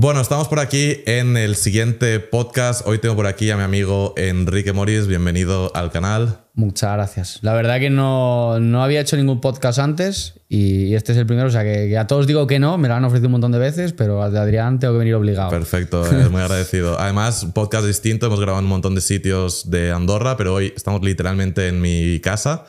Bueno, estamos por aquí en el siguiente podcast. Hoy tengo por aquí a mi amigo Enrique Moris. Bienvenido al canal. Muchas gracias. La verdad que no, no había hecho ningún podcast antes y este es el primero. O sea, que, a todos digo que no, me lo han ofrecido un montón de veces, pero al de Adrián tengo que venir obligado. Perfecto, es muy agradecido. Además, podcast distinto. Hemos grabado en un montón de sitios de Andorra, pero hoy estamos literalmente en mi casa.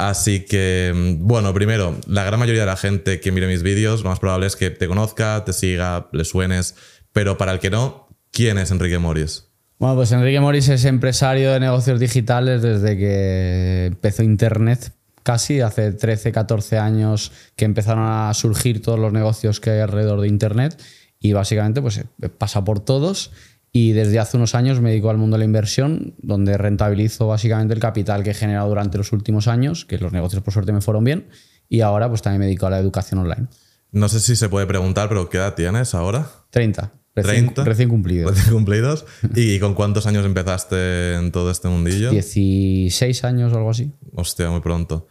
Así que, mm, bueno, primero, la gran mayoría de la gente que mire mis vídeos, lo más probable es que te conozca, te siga, le suenes, pero para el que no, ¿quién es Enrique Moris? Bueno, pues Enrique Moris es empresario de negocios digitales desde que empezó Internet, casi hace 13, 14 años que empezaron a surgir todos los negocios que hay alrededor de Internet y básicamente pues pasa por todos y desde hace unos años me dedico al mundo de la inversión, donde rentabilizo básicamente el capital que he generado durante los últimos años, que los negocios por suerte me fueron bien, y ahora pues también me dedico a la educación online. No sé si se puede preguntar, pero ¿qué edad tienes ahora? 30. Recién, 30, recién cumplidos. Recién cumplidos. ¿Y con cuántos años empezaste en todo este mundillo? 16 años o algo así. Hostia, muy pronto.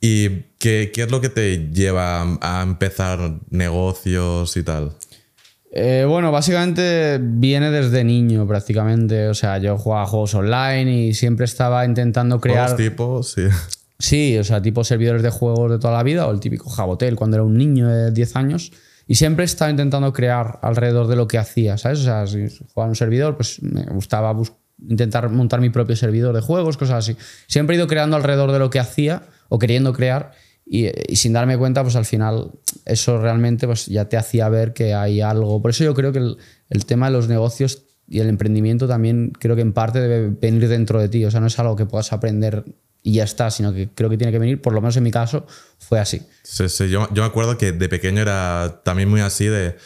¿Y qué, qué es lo que te lleva a empezar negocios y tal? Eh, bueno, básicamente viene desde niño prácticamente. O sea, yo jugaba juegos online y siempre estaba intentando crear. ¿Juegos tipo? Sí. Sí, o sea, tipo servidores de juegos de toda la vida o el típico Jabotel cuando era un niño de 10 años. Y siempre estaba intentando crear alrededor de lo que hacía, ¿sabes? O sea, si jugaba en un servidor, pues me gustaba intentar montar mi propio servidor de juegos, cosas así. Siempre he ido creando alrededor de lo que hacía o queriendo crear y, sin darme cuenta, pues al final eso realmente pues ya te hacía ver que hay algo. Por eso yo creo que el, el, tema de los negocios y el emprendimiento también creo que en parte debe venir dentro de ti. O sea, no es algo que puedas aprender y ya está, sino que creo que tiene que venir, por lo menos en mi caso, fue así. Sí, sí. Yo, yo me acuerdo que de pequeño era también muy así de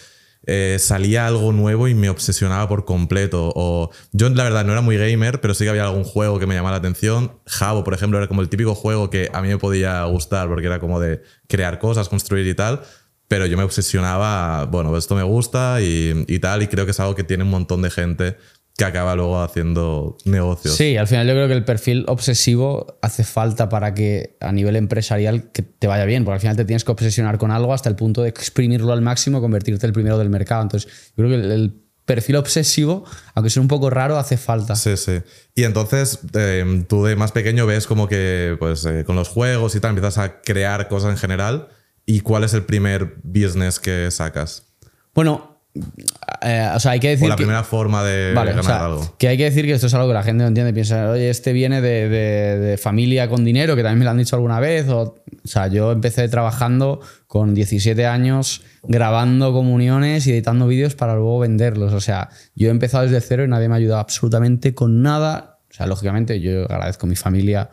eh, salía algo nuevo y me obsesionaba por completo. O yo, la verdad, no era muy gamer, pero sí que había algún juego que me llamaba la atención. Jabo, por ejemplo, era como el típico juego que a mí me podía gustar porque era como de crear cosas, construir y tal. Pero yo me obsesionaba, bueno, esto me gusta y, y tal, y creo que es algo que tiene un montón de gente que acaba luego haciendo negocios. Sí, al final yo creo que el perfil obsesivo hace falta para que a nivel empresarial que te vaya bien, porque al final te tienes que obsesionar con algo hasta el punto de exprimirlo al máximo, convertirte el primero del mercado. Entonces, yo creo que el, perfil obsesivo, aunque sea un poco raro, hace falta. Sí, sí. Y entonces eh, tú de más pequeño ves como que pues, eh, con los juegos y tal empiezas a crear cosas en general. ¿Y cuál es el primer business que sacas? Bueno, eh, o sea, hay que decir. la primera forma de ganar algo. Que hay que decir que esto es algo que la gente no entiende. Piensa, oye, este viene de, familia con dinero, que también me lo han dicho alguna vez. O, sea, yo empecé trabajando con 17 años, grabando comuniones y editando vídeos para luego venderlos. O sea, yo he empezado desde cero y nadie me ha ayudado absolutamente con nada. O sea, lógicamente, yo agradezco a mi familia.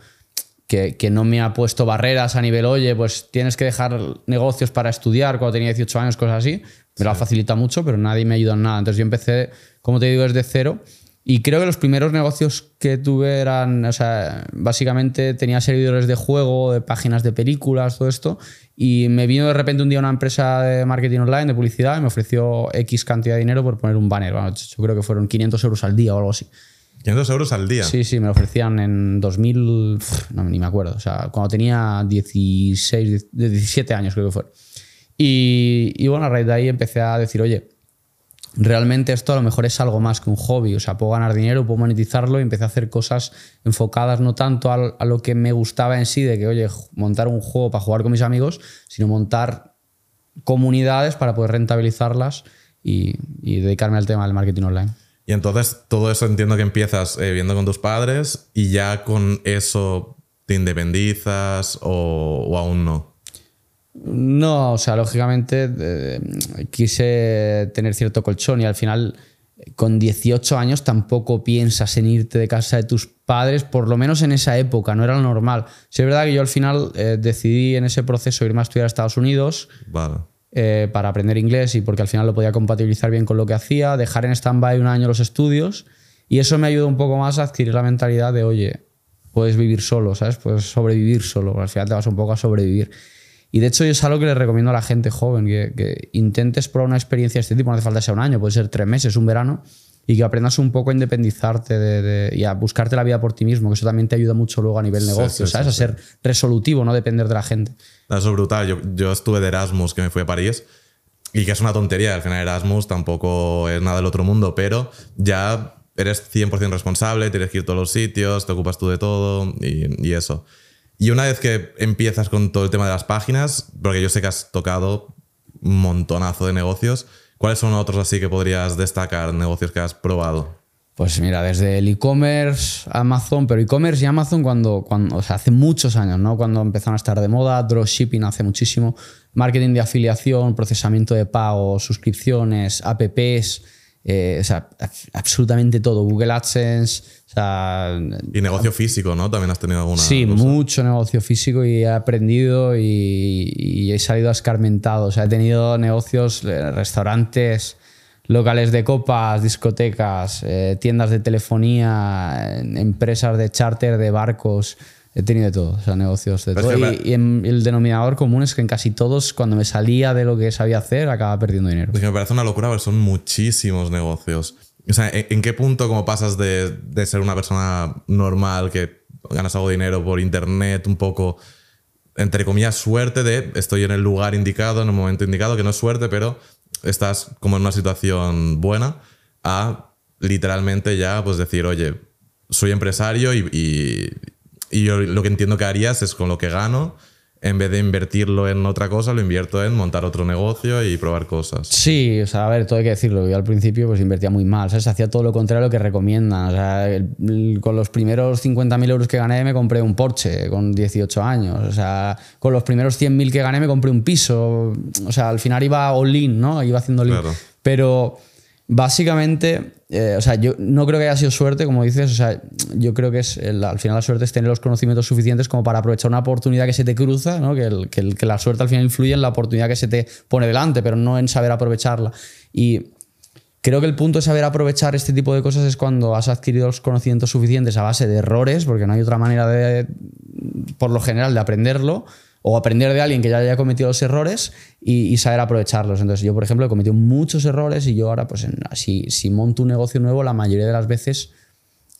Que, que no me ha puesto barreras a nivel, oye, pues tienes que dejar negocios para estudiar cuando tenía 18 años, cosas así me lo ha facilitado mucho, pero nadie me ayudado en nada. Entonces yo empecé, como te digo, desde cero. Y creo que los primeros negocios que tuve eran, o sea, básicamente tenía servidores de juego, de páginas de películas, todo esto. Y me vino de repente un día una empresa de marketing online, de publicidad, y me ofreció X cantidad de dinero por poner un banner. Bueno, yo creo que fueron 500 euros al día o algo así. 500 euros al día. Sí, sí, me lo ofrecían en 2000, no, ni me acuerdo. O sea, cuando tenía 16, 17 años creo que fue. Y, bueno, a raíz de ahí empecé a decir, oye, realmente esto a lo mejor es algo más que un hobby, o sea, puedo ganar dinero, puedo monetizarlo y empecé a hacer cosas enfocadas no tanto a, lo que me gustaba en sí, de que, oye, montar un juego para jugar con mis amigos, sino montar comunidades para poder rentabilizarlas y, dedicarme al tema del marketing online. Y entonces todo eso entiendo que empiezas eh, viendo con tus padres y ya con eso te independizas o aún no. No, o sea, lógicamente eh, quise tener cierto colchón y al final con 18 años tampoco piensas en irte de casa de tus padres, por lo menos en esa época, no era lo normal. Sí, es verdad que yo al final eh, decidí en ese proceso irme a estudiar a Estados Unidos eh, para aprender inglés y porque al final lo podía compatibilizar bien con lo que hacía, dejar en stand-by un año los estudios y eso me ayudó un poco más a adquirir la mentalidad de, oye, puedes vivir solo, ¿sabes? Puedes sobrevivir solo, al final te vas un poco a sobrevivir. Y de hecho, yo es algo que le recomiendo a la gente joven, que, intentes probar una experiencia de este tipo, no hace falta ser un año, puede ser tres meses, un verano, y que aprendas un poco a independizarte de, y a buscarte la vida por ti mismo, que eso también te ayuda mucho luego a nivel negocio, ¿sabes? a ser resolutivo, no depender de la gente. Eso es brutal. Yo, yo estuve de Erasmus, que me fui a París, y que es una tontería, al final Erasmus tampoco es nada del otro mundo, pero ya eres 100% responsable, tienes que ir a todos los sitios, te ocupas tú de todo y, y eso. Y una vez que empiezas con todo el tema de las páginas, porque yo sé que has tocado un montonazo de negocios, ¿cuáles son otros así que podrías destacar, negocios que has probado? Pues mira, desde el e-commerce, Amazon, pero e-commerce y Amazon cuando, cuando, o sea, hace muchos años, ¿no? Cuando empezaron a estar de moda, dropshipping hace muchísimo, marketing de afiliación, procesamiento de pagos, suscripciones, apps, eh, o sea, absolutamente todo, Google AdSense, o sea, Y negocio físico, ¿no? También has tenido alguna. Sí, cosa? mucho negocio físico y he aprendido y, y he salido escarmentado. O sea, he tenido negocios, eh, restaurantes, locales de copas, discotecas, eh, tiendas de telefonía, empresas de charter de barcos. He tenido de todo, o sea, negocios de Pero es todo. que Y, y en- el denominador común es que en casi todos, cuando me salía de lo que sabía hacer, acababa perdiendo dinero. Es que me parece una locura porque son muchísimos negocios. O sea, ¿en, en qué punto como pasas de, de ser una persona normal que ganas algo de dinero por internet, un poco, entre comillas, suerte de estoy en el lugar indicado, en el momento indicado, que no es suerte, pero estás como en una situación buena, a literalmente ya pues decir, oye, soy empresario y, y- y yo lo que entiendo que harías es con lo que gano, en vez de invertirlo en otra cosa, lo invierto en montar otro negocio y probar cosas. Sí, o sea, a ver, todo hay que decirlo. Yo al principio pues invertía muy mal, ¿sabes? Hacía todo lo contrario a lo que recomiendan. O sea, el- el- con los primeros 50.000 euros que gané me compré un Porsche con 18 años. O sea, con los primeros 100.000 que gané me compré un piso. O sea, al final iba all-in, ¿no? Iba haciendo all-in. Claro. Pero básicamente, eh, o sea, yo no creo que haya sido suerte, como dices. O sea, yo creo que es al final la suerte es tener los conocimientos suficientes como para aprovechar una oportunidad que se te cruza, ¿no? que el- que la suerte al final influye en la oportunidad que se te pone delante, pero no en saber aprovecharla. Y creo que el punto de saber aprovechar este tipo de cosas es cuando has adquirido los conocimientos suficientes a base de errores, porque no hay otra manera de, por lo general, de aprenderlo, o aprender de alguien que ya haya cometido los errores y, saber aprovecharlos. Entonces, yo, por ejemplo, he cometido muchos errores y yo ahora, pues, en- si, si monto un negocio nuevo, la mayoría de las veces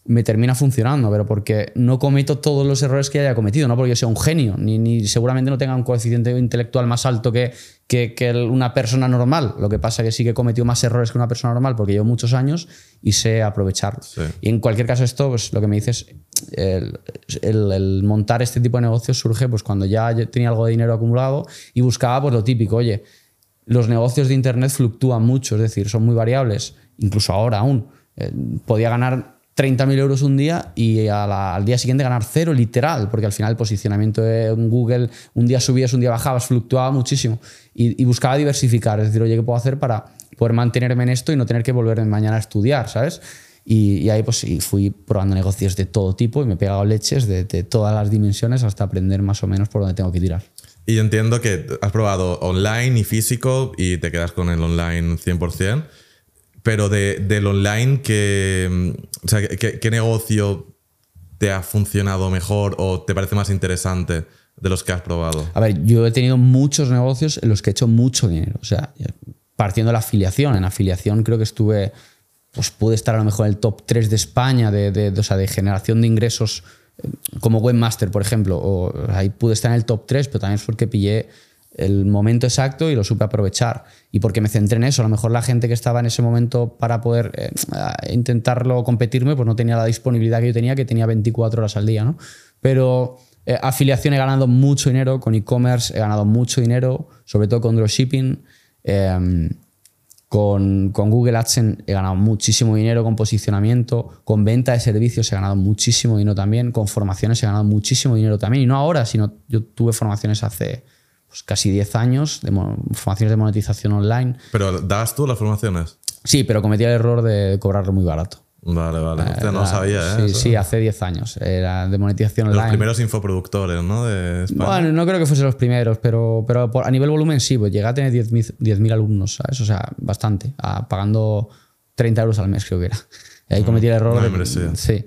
me termina funcionando, pero porque no cometo todos los errores que haya cometido, no porque yo sea un genio, ni, ni seguramente no tenga un coeficiente intelectual más alto que, que, una persona normal. Lo que pasa es que sí que he cometido más errores que una persona normal porque llevo muchos años y sé aprovecharlos. Sí. Y en cualquier caso esto, pues lo que me dices, el, el- el montar este tipo de negocios surge pues cuando ya tenía algo de dinero acumulado y buscaba pues lo típico, oye, los negocios de Internet fluctúan mucho, es decir, son muy variables, incluso ahora aún. Eh, podía ganar 30.000 euros un día y la- al día siguiente ganar cero, literal, porque al final el posicionamiento de un Google, un día subías, un día bajabas, fluctuaba muchísimo. Y, y buscaba diversificar, es decir, oye, ¿qué puedo hacer para poder mantenerme en esto y no tener que volverme mañana a estudiar, ¿sabes? Y, y ahí pues sí, fui probando negocios de todo tipo y me he pegado leches de, de todas las dimensiones hasta aprender más o menos por dónde tengo que tirar. Y yo entiendo que has probado online y físico y te quedas con el online 100%, pero de, del online, ¿qué, mm, o sea, ¿qué, qué negocio te ha funcionado mejor o te parece más interesante de los que has probado? A ver, yo he tenido muchos negocios en los que he hecho mucho dinero. O sea, partiendo de la afiliación. En afiliación creo que estuve, pues pude estar a lo mejor en el top 3 de España de, de- de- o sea, de generación de ingresos eh, como webmaster, por ejemplo. O, ahí pude estar en el top 3, pero también es porque pillé el momento exacto y lo supe aprovechar. Y porque me centré en eso. A lo mejor la gente que estaba en ese momento para poder eh, intentarlo competirme, pues no tenía la disponibilidad que yo tenía, que tenía 24 horas al día, ¿no? Pero eh, afiliación he ganado mucho dinero, con e-commerce he ganado mucho dinero, sobre todo con dropshipping. eh, con, con Google AdSense he ganado muchísimo dinero con posicionamiento, con venta de servicios he ganado muchísimo dinero también, con formaciones he ganado muchísimo dinero también, y no ahora, sino yo tuve formaciones hace pues, casi 10 años, de formaciones de monetización online. ¿Pero dabas tú las formaciones? Sí, pero cometí el error de cobrarlo muy barato. Vale, vale. Hostia, no lo sabía, ¿eh? Sí, Eso. sí, hace 10 años. Era de monetización De los online. primeros infoproductores, ¿no? De España. Bueno, no creo que fuese los primeros, pero, pero por- a nivel volumen sí, pues llegué a tener 10.000 10.000 alumnos, ¿sabes? O sea, bastante, a- pagando 30 euros al mes creo que era. Y ahí cometí el error. una de- sí.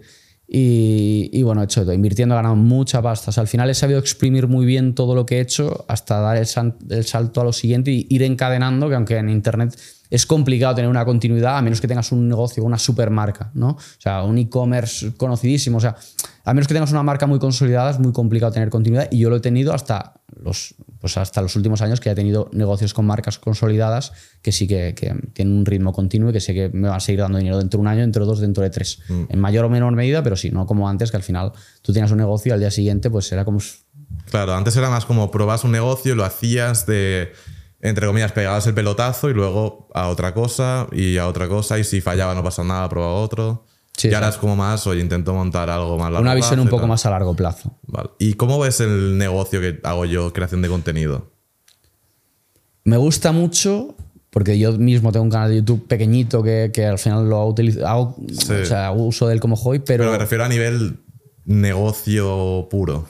Y, bueno, he hecho invirtiendo he ganado mucha pasta. Al final he sabido exprimir muy bien todo lo que he hecho hasta dar el, el salto a lo siguiente y ir encadenando, que aunque en Internet es complicado tener una continuidad, a menos que tengas un negocio, una supermarca, ¿no? O sea, un e-commerce conocidísimo. O sea, a menos que tengas una marca muy consolidada, es muy complicado tener continuidad y yo lo he tenido hasta los, pues hasta los últimos años que he tenido negocios con marcas consolidadas que sí que, que, tienen un ritmo continuo y que sé que me van a seguir dando dinero dentro de un año, dentro de dos, dentro de tres. Mm. En mayor o menor medida, pero sí, no como antes, que al final tú tienes un negocio y al día siguiente pues era como... Claro, antes era más como probas un negocio, lo hacías de entre comillas, pegabas el pelotazo y luego a otra cosa y a otra cosa y si fallaba no pasa nada, probaba otro. Y ahora es como más, oye, intento montar algo más largo Una visión un poco más a largo plazo. Vale. ¿Y cómo ves el negocio que hago yo, creación de contenido? Me gusta mucho porque yo mismo tengo un canal de YouTube pequeñito que, que al final lo utilizo, hago, o sea, uso de él como hobby, pero... Pero me refiero a nivel negocio puro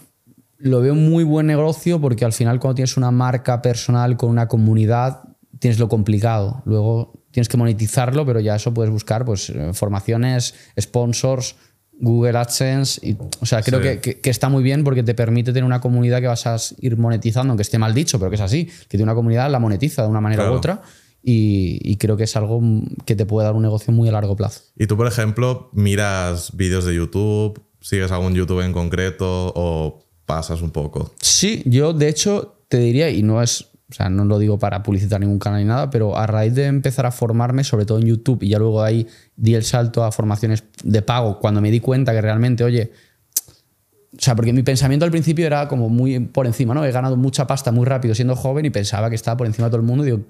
lo veo muy buen negocio porque al final cuando tienes una marca personal con una comunidad, tienes lo complicado. Luego tienes que monetizarlo, pero ya eso puedes buscar pues, eh, formaciones, sponsors, Google AdSense. Y, o sea, creo que, está muy bien porque te permite tener una comunidad que vas a ir monetizando, aunque esté mal dicho, pero que es así. Que tiene una comunidad, la monetiza de una manera u otra. Y, y, creo que es algo que te puede dar un negocio muy a largo plazo. Y tú, por ejemplo, miras vídeos de YouTube, sigues algún YouTube en concreto o pasas un poco. Sí, yo de hecho te diría, y no es, o sea, no lo digo para publicitar ningún canal ni nada, pero a raíz de empezar a formarme, sobre todo en YouTube, y ya luego ahí di el salto a formaciones de pago, cuando me di cuenta que realmente, oye, o sea, porque mi pensamiento al principio era como muy por encima, ¿no? He ganado mucha pasta muy rápido siendo joven y pensaba que estaba por encima de todo el mundo. Y digo,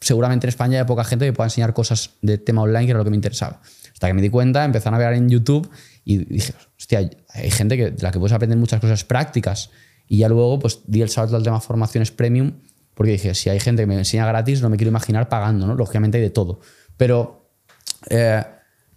seguramente en España hay poca gente que pueda enseñar cosas de tema online, que era lo que me interesaba. Hasta que me di cuenta, empecé a navegar en YouTube y dije, hostia, hay gente que, de la que puedes aprender muchas cosas prácticas. Y ya luego pues di el salto al tema formaciones premium, porque dije, si hay gente que me enseña gratis, no me quiero imaginar pagando, ¿no? Lógicamente hay de todo. Pero eh,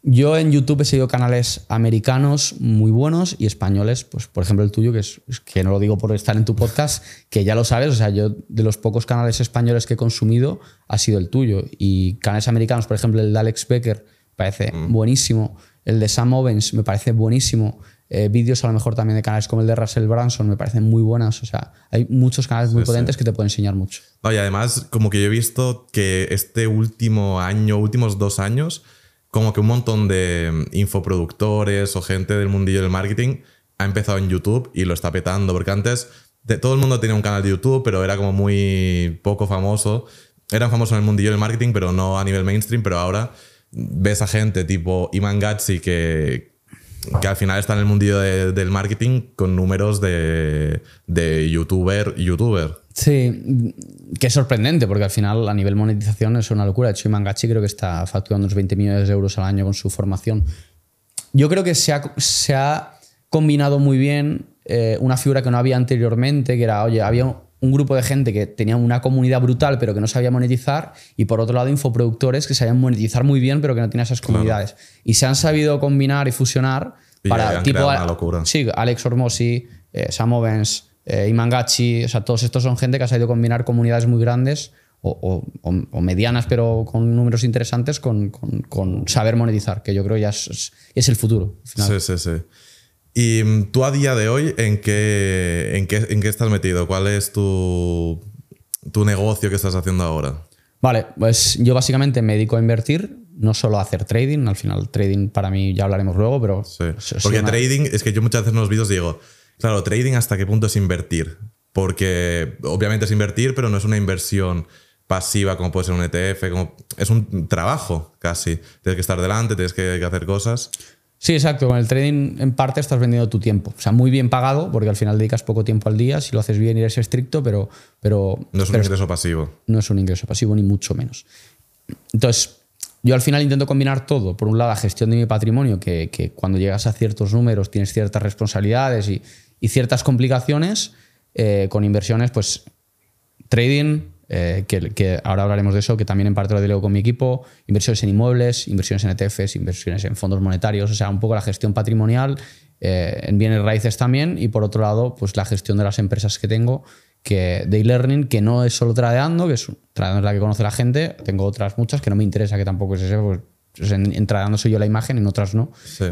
yo en YouTube he seguido canales americanos muy buenos y españoles, pues por ejemplo el tuyo, que, es, que no lo digo por estar en tu podcast, que ya lo sabes, o sea, yo de los pocos canales españoles que he consumido ha sido el tuyo. Y canales americanos, por ejemplo el de Alex Becker, parece mm. buenísimo. El de Sam Owens me parece buenísimo. Eh, vídeos a lo mejor también de canales como el de Russell Branson me parecen muy buenas. O sea, hay muchos canales muy potentes que te pueden enseñar mucho. y además, como que yo he visto que este último año, últimos dos años, como que un montón de infoproductores o gente del mundillo del marketing ha empezado en YouTube y lo está petando. Porque antes de, todo el mundo tenía un canal de YouTube, pero era como muy poco famoso. Eran famosos en el mundillo del marketing, pero no a nivel mainstream. Pero ahora ves a gente tipo Iman Gatsi que, que al final está en el mundillo del marketing con números de, de youtuber youtuber. Sí, que es sorprendente porque al final a nivel monetización es una locura. De hecho, Iman Gatsi creo que está facturando unos 20 millones de euros al año con su formación. Yo creo que se ha, se ha combinado muy bien eh, una figura que no había anteriormente, que era, oye, había un grupo de gente que tenía una comunidad brutal pero que no sabía monetizar y por otro lado infoproductores que sabían monetizar muy bien pero que no tenían esas comunidades. Y se han sabido combinar y fusionar para tipo... Una locura. Sí, Alex Ormosi, eh, Sam Ovens, eh, Imangachi, o sea, todos estos son gente que ha sabido combinar comunidades muy grandes o, medianas pero con números interesantes con, saber monetizar, que yo creo ya es, es el futuro. Sí, sí, sí. ¿Y mm, tú a día de hoy en qué, en qué, en qué estás metido? ¿Cuál es tu, tu negocio que estás haciendo ahora? Vale, pues yo básicamente me dedico a invertir, no solo a hacer trading. Al final, trading para mí ya hablaremos luego, pero. Sí. Porque trading, es que yo muchas veces en los vídeos digo, claro, trading hasta qué punto es invertir. Porque obviamente es invertir, pero no es una inversión pasiva como puede ser un ETF, como, es un trabajo casi. Tienes que estar delante, tienes que hacer cosas. Sí, exacto. Con el trading en parte estás vendiendo tu tiempo. O sea, muy bien pagado, porque al final dedicas poco tiempo al día, si lo haces bien eres estricto, pero... pero no es un ingreso pasivo. No es un ingreso pasivo, ni mucho menos. Entonces, yo al final intento combinar todo. Por un lado, la gestión de mi patrimonio, que, cuando llegas a ciertos números tienes ciertas responsabilidades y, ciertas complicaciones, eh, con inversiones, pues trading, eh, que, ahora hablaremos de eso, que también en parte lo delego con mi equipo, inversiones en inmuebles, inversiones en ETFs, inversiones en fondos monetarios, o sea, un poco la gestión patrimonial, eh, en bienes raíces también, y por otro lado, pues la gestión de las empresas que tengo, que de e-learning, que no es solo tradeando, que es tradeando es la que conoce la gente, tengo otras muchas que no me interesa que tampoco es ese, pues en, tradeando soy yo la imagen, en otras no.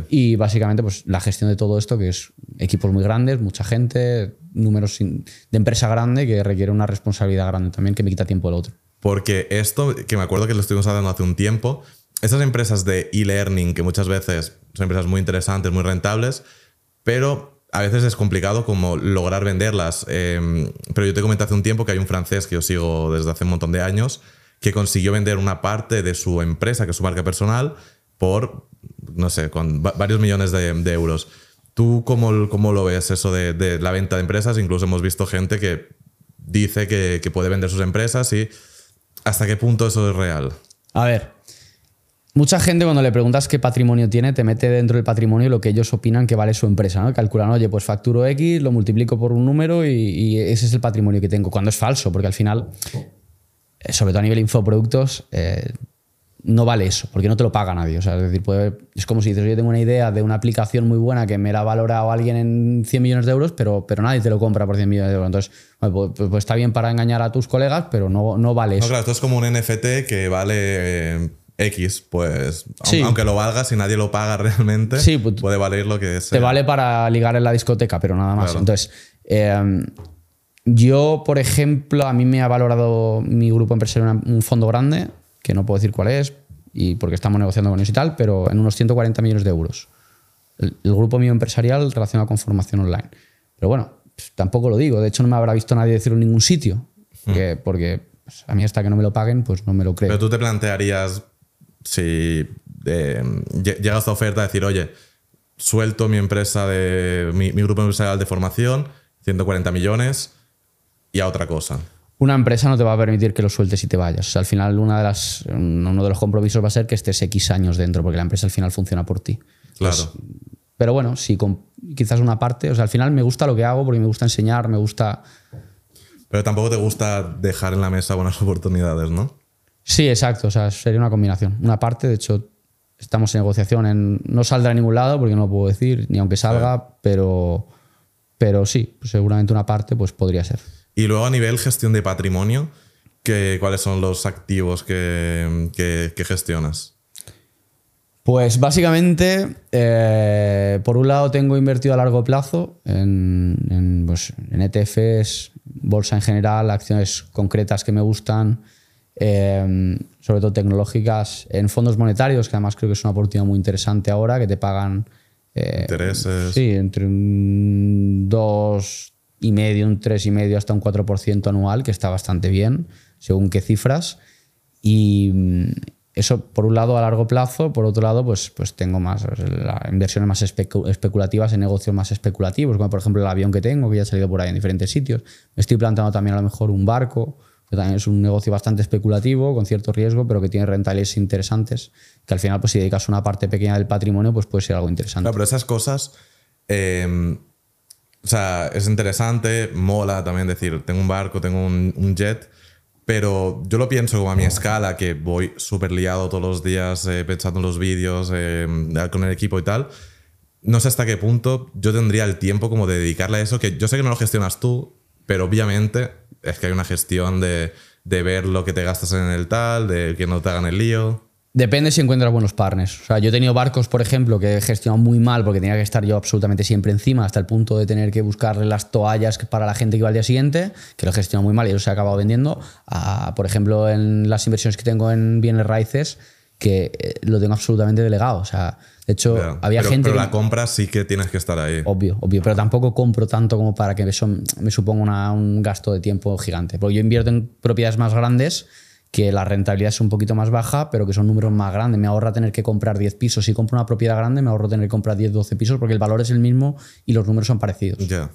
Y básicamente, pues la gestión de todo esto, que es equipos muy grandes, mucha gente, números de empresa grande que requiere una responsabilidad grande también que me quita tiempo del otro. Porque esto, que me acuerdo que lo estuvimos hablando hace un tiempo, estas empresas de e-learning, que muchas veces son empresas muy interesantes, muy rentables, pero a veces es complicado como lograr venderlas. Eh, pero yo te comenté hace un tiempo que hay un francés que yo sigo desde hace un montón de años que consiguió vender una parte de su empresa, que es su marca personal, por, no sé, con varios millones de, euros. ¿Tú cómo, cómo, lo ves eso de, la venta de empresas? Incluso hemos visto gente que dice que, puede vender sus empresas y hasta qué punto eso es real. A ver, Mucha gente cuando le preguntas qué patrimonio tiene, te mete dentro del patrimonio lo que ellos opinan que vale su empresa. ¿no? Calculan, oye, pues facturo X, lo multiplico por un número y, ese es el patrimonio que tengo. Cuando es falso, porque al final, sobre todo a nivel infoproductos, eh, no vale eso, porque no te lo paga nadie. O sea, es decir, es como si dices, yo tengo una idea de una aplicación muy buena que me la ha valorado alguien en 100 millones de euros, pero, pero nadie te lo compra por 100 millones de euros. Entonces, pues, pues, pues, está bien para engañar a tus colegas, pero no, no vale eso. No, claro, esto es como un NFT que vale... Eh, X, pues aunque lo valga, si nadie lo paga realmente, pues, puede valer lo que sea. Te vale para ligar en la discoteca, pero nada más. Entonces, em, yo, por ejemplo, a mí me ha valorado mi grupo empresarial un fondo grande, que no puedo decir cuál es, y porque estamos negociando con ellos y tal, pero en unos 140 millones de euros. El, grupo mío empresarial relacionado con formación online. Pero bueno, pues, tampoco lo digo. De hecho, no me habrá visto nadie decirlo en ningún sitio. Hmm. porque pues, a mí hasta que no me lo paguen, pues no me lo creo. Pero tú te plantearías si eh, llega esta oferta de decir, oye, suelto mi empresa de mi, grupo empresarial de formación, 140 millones y a otra cosa. Una empresa no te va a permitir que lo sueltes y te vayas. al final una de las, uno de los compromisos va a ser que estés X años dentro, porque la empresa al final funciona por ti. Claro. pero bueno, si quizás una parte, o sea, al final me gusta lo que hago porque me gusta enseñar, me gusta... Pero tampoco te gusta dejar en la mesa buenas oportunidades, ¿no? Sí, exacto. O sea, sería una combinación. Una parte, de hecho, estamos en negociación. En, no saldrá a ningún lado porque no lo puedo decir, ni aunque salga, pero, pero sí, pues seguramente una parte pues podría ser. Y luego a nivel gestión de patrimonio, ¿qué, ¿cuáles son los activos que, que, gestionas? Pues básicamente, eh, por un lado tengo invertido a largo plazo en, en, pues, en ETFs, bolsa en general, acciones concretas que me gustan, Em, sobre todo tecnológicas, en fondos monetarios, que además creo que es una oportunidad muy interesante ahora, que te pagan... Eh, Intereses. Sí, entre un 2,5, un 3,5 hasta un 4% anual, que está bastante bien, según qué cifras. Y mm, eso, por un lado, a largo plazo, por otro lado, pues, pues tengo más inversiones más especulativas en negocios más especulativos, como por ejemplo el avión que tengo, que ya ha salido por ahí en diferentes sitios. Me estoy planteando también a lo mejor un barco que también es un negocio bastante especulativo, con cierto riesgo, pero que tiene rentabilidades interesantes, que al final, pues si dedicas una parte pequeña del patrimonio, pues puede ser algo interesante. Claro, pero esas cosas, em, o sea, es interesante, mola también decir, tengo un barco, tengo un, jet, pero yo lo pienso como a mi escala, que voy súper liado todos los días eh, pensando en los vídeos, em, con el equipo y tal. No sé hasta qué punto yo tendría el tiempo como de dedicarle a eso, que yo sé que no lo gestionas tú, pero obviamente es que hay una gestión de, ver lo que te gastas en el tal, de que no te hagan el lío. Depende si encuentras buenos partners. O sea, yo he tenido barcos, por ejemplo, que he gestionado muy mal porque tenía que estar yo absolutamente siempre encima, hasta el punto de tener que buscarle las toallas para la gente que iba al día siguiente, que lo he gestionado muy mal y eso se ha acabado vendiendo. por ejemplo, en las inversiones que tengo en bienes raíces, que eh, lo tengo absolutamente delegado. O sea, de hecho, había gente. Pero la compra sí que tienes que estar ahí. Obvio, obvio. Pero tampoco compro tanto como para que eso me suponga un gasto de tiempo gigante. Porque yo invierto en propiedades más grandes que la rentabilidad es un poquito más baja, pero que son números más grandes. Me ahorra tener que comprar 10 pisos. Si compro una propiedad grande, me ahorro tener que comprar 10, 12 pisos porque el valor es el mismo y los números son parecidos. Ya.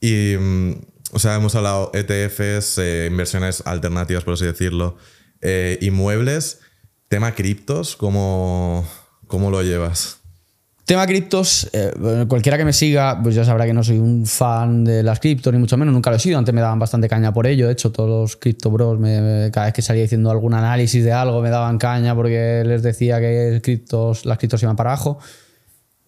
Y, mm, o sea, hemos hablado ETFs, eh, inversiones alternativas, por así decirlo, eh, inmuebles. Tema criptos, ¿cómo, cómo lo llevas? Tema criptos, eh, cualquiera que me siga, pues ya sabrá que no soy un fan de las criptos, ni mucho menos, nunca lo he sido. Antes me daban bastante caña por ello. De hecho, todos los cripto bros, cada vez que salía diciendo algún análisis de algo, me daban caña porque les decía que criptos, las criptos iban para abajo.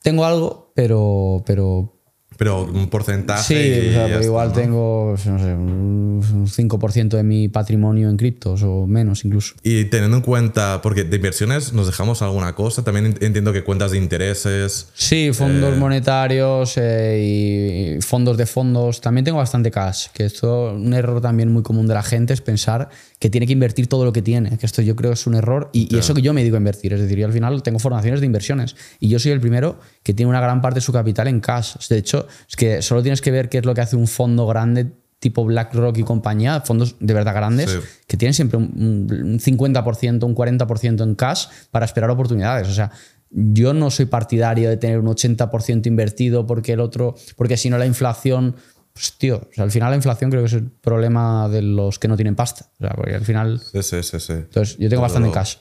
Tengo algo, pero, pero pero un porcentaje. Sí, igual tengo pues, no sé, un 5% de mi patrimonio en criptos o menos incluso. Y teniendo en cuenta, porque de inversiones nos dejamos alguna cosa, también entiendo que cuentas de intereses. Sí, fondos eh, monetarios eh, y fondos de fondos. También tengo bastante cash, que esto un error también muy común de la gente es pensar que tiene que invertir todo lo que tiene, que esto yo creo es un error y, eso que yo me digo a invertir, es decir, yo al final tengo formaciones de inversiones y yo soy el primero que tiene una gran parte de su capital en cash. De hecho, hecho, es que solo tienes que ver qué es lo que hace un fondo grande tipo BlackRock y compañía, fondos de verdad grandes, Sí. que tienen siempre un, un 50%, un 40% en cash para esperar oportunidades. O sea, yo no soy partidario de tener un 80% invertido porque el otro, porque si no la inflación, pues tío, o sea, al final la inflación creo que es el problema de los que no tienen pasta. O sea, porque al final, Sí, sí, sí, sí. entonces yo tengo bastante en cash.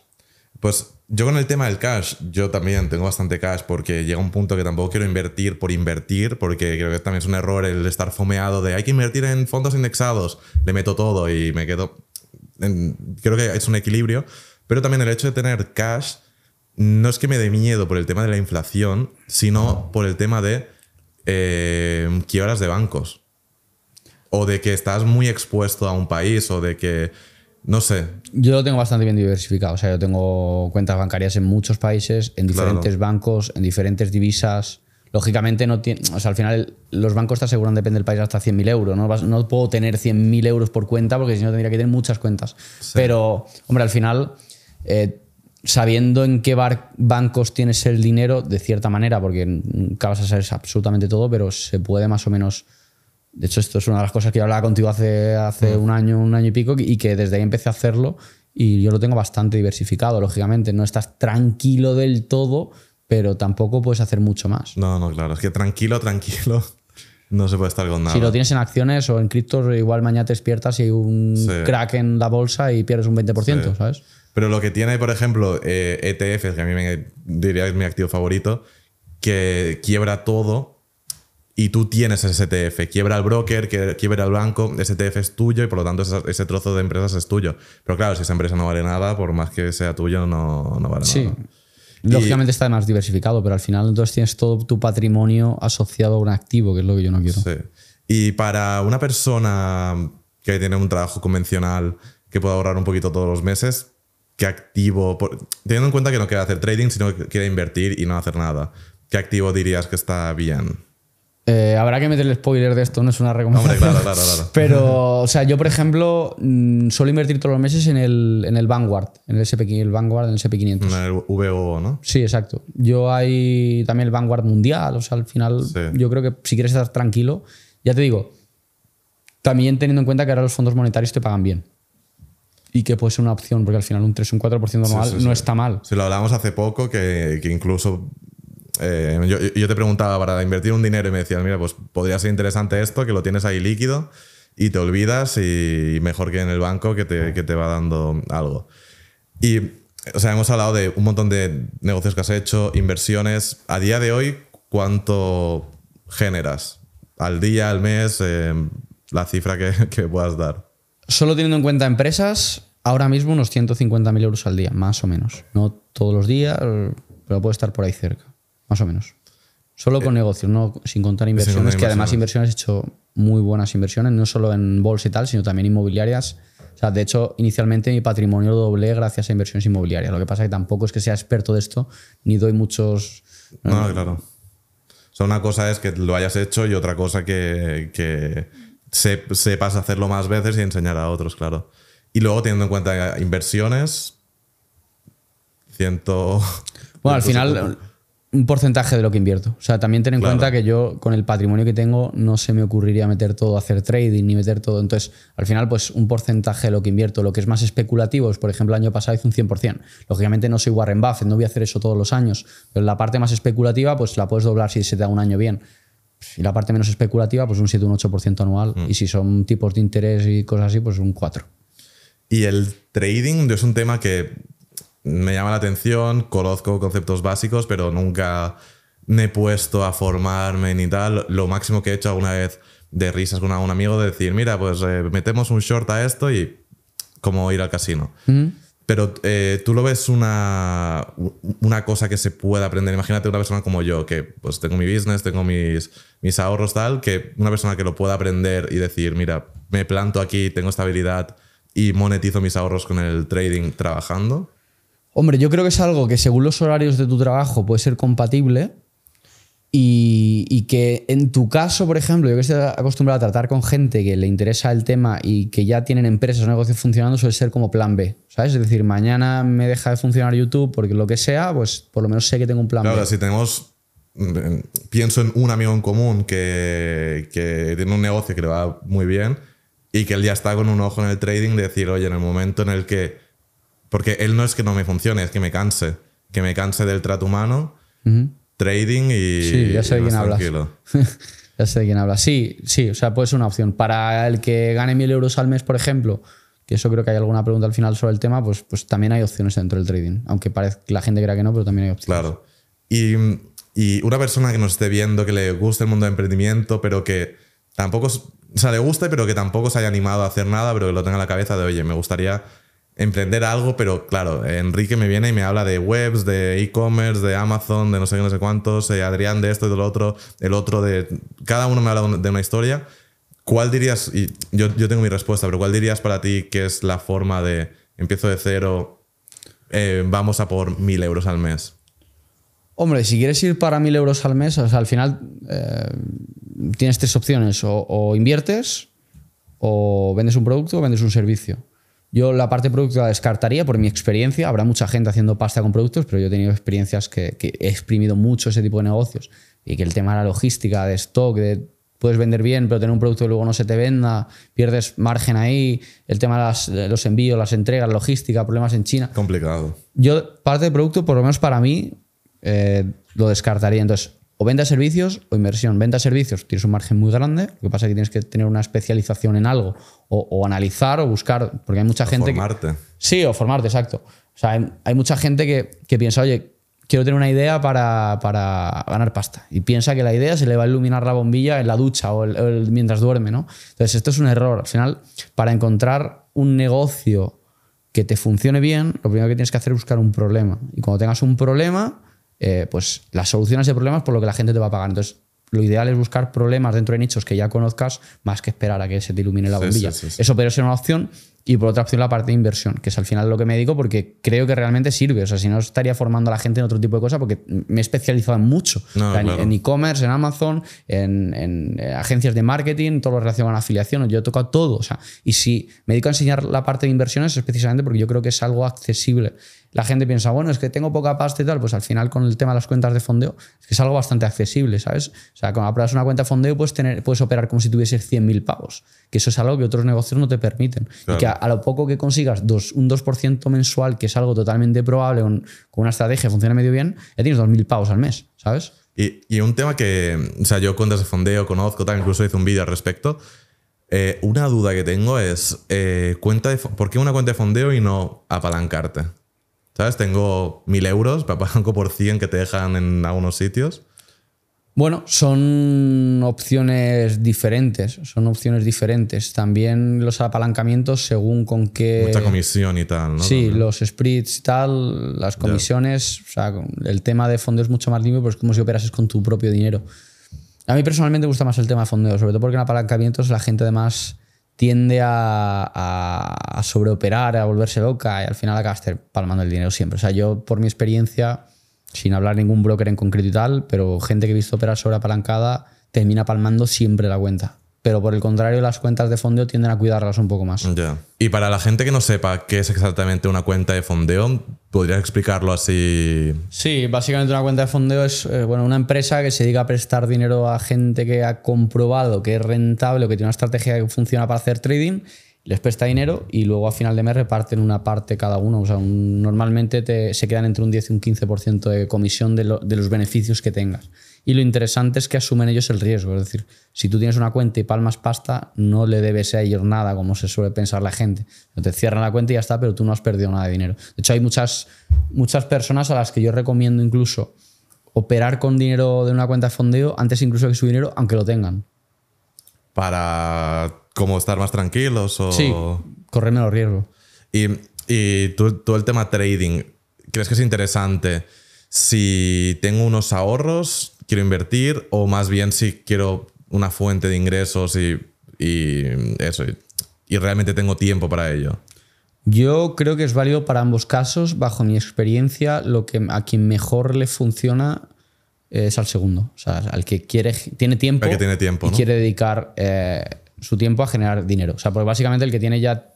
Pues yo con el tema del cash, yo también tengo bastante cash porque llega un punto que tampoco quiero invertir por invertir, porque creo que también es un error el estar fomeado de hay que invertir en fondos indexados, le meto todo y me quedo... en- creo que es un equilibrio, pero también el hecho de tener cash no es que me dé miedo por el tema de la inflación, sino por el tema de eh, quiebras de bancos. O de que estás muy expuesto a un país, o de que, no sé, Yo lo tengo bastante bien diversificado. O sea, yo tengo cuentas bancarias en muchos países, en diferentes bancos, en diferentes divisas. Lógicamente, no tiene, o sea, al final los bancos te aseguran, depende del país, hasta 100.000 euros. ¿no? No puedo tener 100.000 euros por cuenta porque si no tendría que tener muchas cuentas. Pero, hombre, al final, eh, sabiendo en qué bar- bancos tienes el dinero, de cierta manera, porque nunca vas a saber absolutamente todo, pero se puede más o menos de hecho, esto es una de las cosas que yo hablaba contigo hace, hace un año, un año y pico, y que desde ahí empecé a hacerlo y yo lo tengo bastante diversificado, lógicamente. No estás tranquilo del todo, pero tampoco puedes hacer mucho más. No, no, claro. Es que tranquilo, tranquilo. No se puede estar con nada. Si lo tienes en acciones o en criptos, igual mañana te despiertas y hay un Sí. crack en la bolsa y pierdes un 20%, Sí. ¿sabes? Pero lo que tiene, por ejemplo, eh, ETFs, que a mí me diría que es mi activo favorito, que quiebra todo y tú tienes ese ETF. Quiebra el broker, quiebra el banco, ese ETF es tuyo y por lo tanto ese, trozo de empresas es tuyo. Pero claro, si esa empresa no vale nada, por más que sea tuyo, no, no vale Sí. nada. Lógicamente está más diversificado, pero al final entonces tienes todo tu patrimonio asociado a un activo, que es lo que yo no quiero. Sí. Y para una persona que tiene un trabajo convencional que puede ahorrar un poquito todos los meses, ¿qué activo, por- teniendo en cuenta que no quiere hacer trading, sino que quiere invertir y no hacer nada, ¿qué activo dirías que está bien? Eh, habrá que meter el spoiler de esto, no es una Hombre, recomendación. claro, claro, claro. Pero, o sea, yo, por ejemplo, mm, suelo invertir todos los meses en el, en el Vanguard, en el SP, el Vanguard, en el SP500. En el VO, ¿no? Sí, exacto. Yo hay también el Vanguard Mundial, o sea, al final, Sí. yo creo que si quieres estar tranquilo, ya te digo, también teniendo en cuenta que ahora los fondos monetarios te pagan bien. Y que puede ser una opción, porque al final un 3 o un 4% anual sí, no sí. está mal. Si lo hablamos hace poco, que, que incluso eh, yo, te preguntaba para invertir un dinero y me decías, mira, pues podría ser interesante esto, que lo tienes ahí líquido y te olvidas y mejor que en el banco que te, que te va dando algo. Y, o sea, hemos hablado de un montón de negocios que has hecho, inversiones. A día de hoy, ¿cuánto generas? ¿Al día, al mes? eh, la cifra que, que puedas dar. Solo teniendo en cuenta empresas, ahora mismo unos 150.000 euros al día, más o menos. No todos los días, pero puede estar por ahí cerca, más o menos. Solo con negocios, no sin contar inversiones, que además inversiones. he hecho muy buenas inversiones, no solo en bolsa y tal, sino también inmobiliarias. O sea, de hecho, inicialmente mi patrimonio lo doblé gracias a inversiones inmobiliarias. Lo que pasa es que tampoco es que sea experto de esto, ni doy muchos... No, claro. O sea, una cosa es que lo hayas hecho y otra cosa que, que se- sepas hacerlo más veces y enseñar a otros, claro. Y luego, teniendo en cuenta inversiones, ciento... Bueno, al final, un porcentaje de lo que invierto. O sea, también ten en Claro. cuenta que yo, con el patrimonio que tengo, no se me ocurriría meter todo hacer trading ni meter todo. Entonces, al final, pues un porcentaje de lo que invierto. Lo que es más especulativo es, por ejemplo, el año pasado hice un 100%. Lógicamente, no soy Warren Buffett, no voy a hacer eso todos los años. Pero la parte más especulativa, pues la puedes doblar si se te da un año bien. Y la parte menos especulativa, pues un 7 o un 8% anual. Mm. Y si son tipos de interés y cosas así, pues un 4. Y el trading es un tema que me llama la atención, conozco conceptos básicos, pero nunca me he puesto a formarme ni tal. Lo máximo que he hecho alguna vez de risas con algún amigo de decir, mira, pues eh, metemos un short a esto y como ir al casino. Pero eh, tú lo ves una, una cosa que se puede aprender. Imagínate una persona como yo, que pues tengo mi business, tengo mis, mis ahorros, tal, que una persona que lo pueda aprender y decir, mira, me planto aquí, tengo estabilidad y monetizo mis ahorros con el trading trabajando. Hombre, yo creo que es algo que según los horarios de tu trabajo puede ser compatible y, que en tu caso, por ejemplo, yo que estoy acostumbrado a tratar con gente que le interesa el tema y que ya tienen empresas o negocios funcionando, suele ser como plan B, ¿sabes? Es decir, mañana me deja de funcionar YouTube porque lo que sea, pues por lo menos sé que tengo un plan Claro, B. si tenemos mm, pienso en un amigo en común que, que tiene un negocio que le va muy bien y que él ya está con un ojo en el trading de decir, oye, en el momento en el que... Porque él no es que no me funcione, es que me canse. Que me canse del trato humano, trading y... Sí, ya sé de quién hablas. ya sé de quién habla. Sí, sí, o sea, puede ser una opción. Para el que gane 1.000 euros al mes, por ejemplo, que eso creo que hay alguna pregunta al final sobre el tema, pues, pues también hay opciones dentro del trading. Aunque parece la gente crea que no, pero también hay opciones. Claro. Y, y una persona que nos esté viendo, que le guste el mundo del emprendimiento, pero que tampoco, o sea, le guste, pero que tampoco se haya animado a hacer nada, pero que lo tenga en la cabeza de, oye, me gustaría emprender algo, pero claro, Enrique me viene y me habla de webs, de e-commerce, de Amazon, de no sé qué, no sé cuántos, eh, Adrián de esto y de lo otro, el otro de... Cada uno me habla de una historia. ¿Cuál dirías, y yo, yo tengo mi respuesta, pero cuál dirías para ti que es la forma de empiezo de cero, eh, vamos a por mil euros al mes? Hombre, si quieres ir para 1.000 euros al mes, al final eh, tienes tres opciones. O inviertes, o vendes un producto, o vendes un servicio. Yo la parte de producto la descartaría por mi experiencia. Habrá mucha gente haciendo pasta con productos, pero yo he tenido experiencias que, que he exprimido mucho ese tipo de negocios. Y que el tema de la logística, de stock, de puedes vender bien, pero tener un producto que luego no se te venda, pierdes margen ahí, el tema de, las- de los envíos, las entregas, logística, problemas en China. Complicado. Yo, parte de producto, por lo menos para mí, eh, lo descartaría. Entonces, o venta de servicios o inversión. Venta de servicios, tienes un margen muy grande. Lo que pasa es que tienes que tener una especialización en algo o, o analizar o buscar, porque hay mucha gente. que- Formarte. Sí, o formarte, exacto. O sea, hay, hay mucha gente que, que piensa, oye, quiero tener una idea para, para ganar pasta. Y piensa que la idea se le va a iluminar la bombilla en la ducha o, el- o el- mientras duerme, ¿no? Entonces, esto es un error. Al final, para encontrar un negocio que te funcione bien, lo primero que tienes que hacer es buscar un problema. Y cuando tengas un problema, eh, pues la solución a ese problema es por lo que la gente te va a pagar. Entonces, lo ideal es buscar problemas dentro de nichos que ya conozcas más que esperar a que se te ilumine la bombilla. sí, sí, sí. Eso podría ser una opción. Y por otra opción, la parte de inversión, que es al final lo que me dedico porque creo que realmente sirve. O sea, si no estaría formando a la gente en otro tipo de cosas porque me he especializado en mucho. No, O sea, en- claro. En e-commerce, en Amazon, en, en, eh, agencias de marketing, todo lo relacionado con afiliación. Yo he tocado todo. O sea, y si me dedico a enseñar la parte de inversiones es precisamente porque yo creo que es algo accesible. La gente piensa, bueno, es que tengo poca pasta y tal. Pues al final, con el tema de las cuentas de fondeo, es que es algo bastante accesible, ¿sabes? O sea, cuando abras una cuenta de fondeo puedes, tener, puedes operar como si tuvieses 100.000 pavos. Que eso es algo que otros negocios no te permiten. Claro. Y que a, a lo poco que consigas dos, un 2% mensual, que es algo totalmente probable, con, con una estrategia que funciona medio bien, ya tienes 2.000 pavos al mes, ¿sabes? Y, y un tema que, o sea, yo cuentas de fondeo conozco, tal, incluso hice un vídeo al respecto. Eh, una duda que tengo es, eh, cuenta de, ¿por qué una cuenta de fondeo y no apalancarte? ¿Sabes? Tengo mil euros, me apalanco por 100 que te dejan en algunos sitios. Bueno, son opciones diferentes, son opciones diferentes. También los apalancamientos según con qué... Mucha comisión y tal, ¿no? Sí, También. los splits y tal, las comisiones, o sea, el tema de fondo es mucho más limpio, pero es como si operases con tu propio dinero. A mí personalmente me gusta más el tema de fondeo, sobre todo porque en apalancamientos la gente además tiende a, sobreoperar, a volverse loca y al final acabas palmando el dinero siempre. O sea, yo por mi experiencia, sin hablar ningún broker en concreto y tal, pero gente que he visto operar sobre apalancada termina palmando siempre la cuenta. Pero por el contrario, las cuentas de fondeo tienden a cuidarlas un poco más. Y para la gente que no sepa qué es exactamente una cuenta de fondeo, ¿podrías explicarlo así? Sí, básicamente una cuenta de fondeo es eh, bueno, una empresa que se dedica a prestar dinero a gente que ha comprobado que es rentable o que tiene una estrategia que funciona para hacer trading, les presta dinero y luego a final de mes reparten una parte cada uno. O sea, un- normalmente te- se quedan entre un 10 y un 15% de comisión de, lo- de los beneficios que tengas. Y lo interesante es que asumen ellos el riesgo. Es decir, si tú tienes una cuenta y palmas pasta, no le debes a ellos nada, como se suele pensar la gente. Te cierran la cuenta y ya está, pero tú no has perdido nada de dinero. De hecho, hay muchas, muchas personas a las que yo recomiendo incluso operar con dinero de una cuenta de fondeo antes incluso que su dinero, aunque lo tengan. ¿Para como estar más tranquilos? O... Sí, correr menos riesgo. Y, y tú- todo el tema trading, ¿crees que es interesante si tengo unos ahorros, quiero invertir, o más bien si quiero una fuente de ingresos y, y eso, y, y realmente tengo tiempo para ello? Yo creo que es válido para ambos casos. Bajo mi experiencia, lo que a quien mejor le funciona es al segundo. O sea, al que quiere, tiene tiempo, Al que tiene tiempo, y ¿no? quiere dedicar eh, su tiempo a generar dinero. O sea, porque básicamente el que tiene ya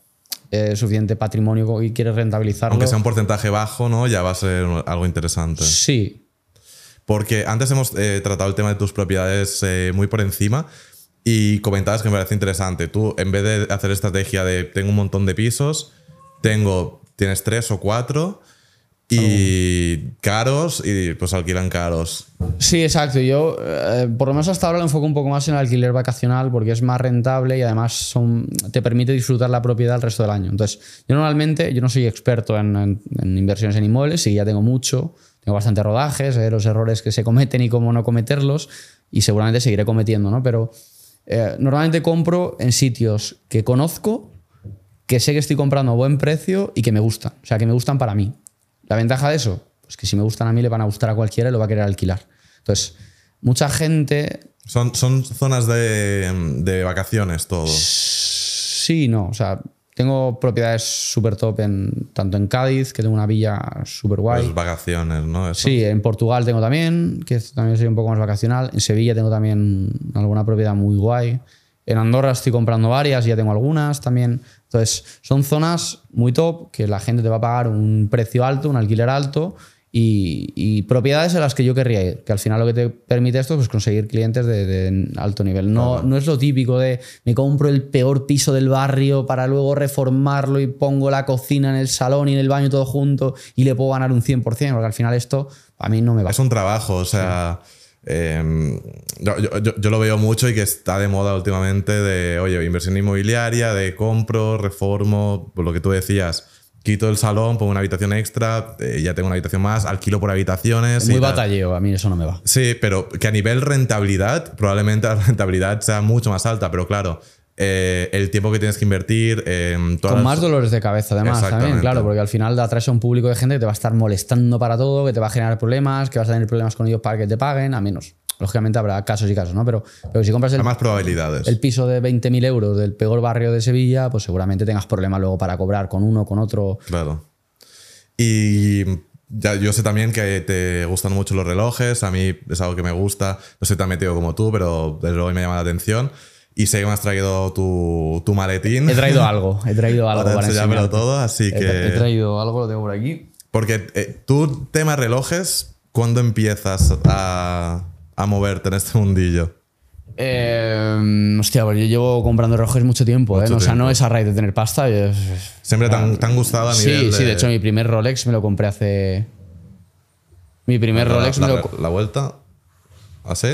eh, suficiente patrimonio y quiere rentabilizarlo. Aunque sea un porcentaje bajo, ¿no? Ya va a ser algo interesante. Sí. Porque antes hemos eh, tratado el tema de tus propiedades eh, muy por encima y comentabas que me parece interesante. Tú, en vez de hacer estrategia de tengo un montón de pisos, tengo, tienes tres o cuatro y caros y pues alquilan caros. Sí, exacto. Yo, eh, por lo menos hasta ahora, lo enfoco un poco más en el alquiler vacacional porque es más rentable y además son, te permite disfrutar la propiedad el resto del año. Entonces, yo normalmente, yo no soy experto en, en- en inversiones en inmuebles y ya tengo mucho, tengo bastante rodajes, eh, los errores que se cometen y cómo no cometerlos y seguramente seguiré cometiendo, ¿no? Pero eh, normalmente compro en sitios que conozco, que sé que estoy comprando a buen precio y que me gustan. O sea, que me gustan para mí. La ventaja de eso, pues que si me gustan a mí le van a gustar a cualquiera y lo va a querer alquilar. Entonces, mucha gente Son, son zonas de, de vacaciones todo. sí no. O sea, tengo propiedades súper top en, tanto en Cádiz, que tengo una villa súper guay. Pues vacaciones, ¿no? Eso. Sí, en Portugal tengo también, que también sería un poco más vacacional. En Sevilla tengo también alguna propiedad muy guay. En Andorra estoy comprando varias, ya tengo algunas también. Entonces, son zonas muy top que la gente te va a pagar un precio alto, un alquiler alto y, y propiedades en las que yo querría ir. Que al final lo que te permite esto es pues, conseguir clientes de, de alto nivel. No, no es lo típico de me compro el peor piso del barrio para luego reformarlo y pongo la cocina en el salón y en el baño todo junto y le puedo ganar un 100%, porque al final esto a mí no me va. Es un trabajo, o sea. eh, yo, yo- yo- yo lo veo mucho y que está de moda últimamente de, oye, inversión inmobiliaria, de compro, reformo, por lo que tú decías. Quito el salón, pongo una habitación extra, eh, ya tengo una habitación más, alquilo por habitaciones. Es muy batalleo, a mí eso no me va. Sí, pero que a nivel rentabilidad, probablemente la rentabilidad sea mucho más alta, pero claro, eh, el tiempo que tienes que invertir todas Con las- más dolores de cabeza, además, también, claro, porque al final atraes a un público de gente que te va a estar molestando para todo, que te va a generar problemas, que vas a tener problemas con ellos para que te paguen, a menos. Lógicamente habrá casos y casos, ¿no? Pero, pero si compras el, más probabilidades. el piso de 20.000 euros del peor barrio de Sevilla, pues seguramente tengas problemas luego para cobrar con uno, con otro. Claro. Y ya, yo sé también que te gustan mucho los relojes. A mí es algo que me gusta. No soy tan metido como tú, pero desde luego me llama la atención. Y sé que me has traído tu, tu maletín He traído algo, he traído algo para todo. Así He, tra- he que. traído algo, lo tengo por aquí. Porque eh, tú, tema relojes, ¿cuándo empiezas a, a moverte en este mundillo? Eh, hostia, pues yo llevo comprando relojes mucho tiempo, ¿eh? O sea, no es a raíz de tener pasta. Siempre te han, te han gustado a nivel Sí, de. sí, de hecho mi primer Rolex me lo compré hace... Mi primer la, Rolex la- me lo... la vuelta. ¿Así?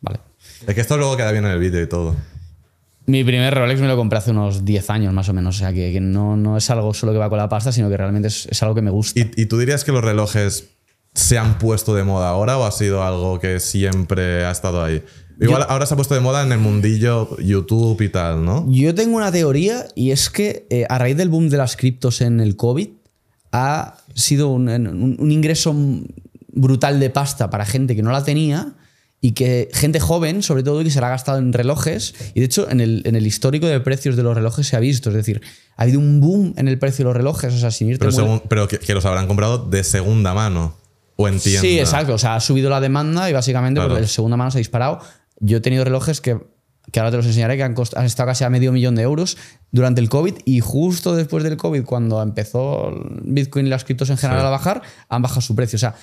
Vale. Es que esto luego queda bien en el vídeo y todo. Mi primer Rolex me lo compré hace unos 10 años más o menos. O sea, que, que no, no es algo solo que va con la pasta, sino que realmente es, es algo que me gusta. ¿Y, y tú dirías que los relojes se han puesto de moda ahora o ha sido algo que siempre ha estado ahí? Igual ahora se ha puesto de moda en el mundillo YouTube y tal, ¿no? Yo tengo una teoría y es que eh, a raíz del boom de las criptos en el COVID ha sido un, un- un ingreso brutal de pasta para gente que no la tenía y que gente joven, sobre todo, que se la ha gastado en relojes. Y de hecho, en el, en el histórico de precios de los relojes se ha visto. Es decir, ha habido un boom en el precio de los relojes. O sea, sin irte Pero, muy- según- pero que, que los habrán comprado de segunda mano o en tienda. Sí, exacto. O sea, ha subido la demanda y básicamente Claro. porque el segunda mano se ha disparado. Yo he tenido relojes que, que ahora te los enseñaré que han, estado casi a medio millón de euros durante el COVID y justo después del COVID, cuando empezó Bitcoin y las criptos en general Sí. a bajar, han bajado su precio. O sea,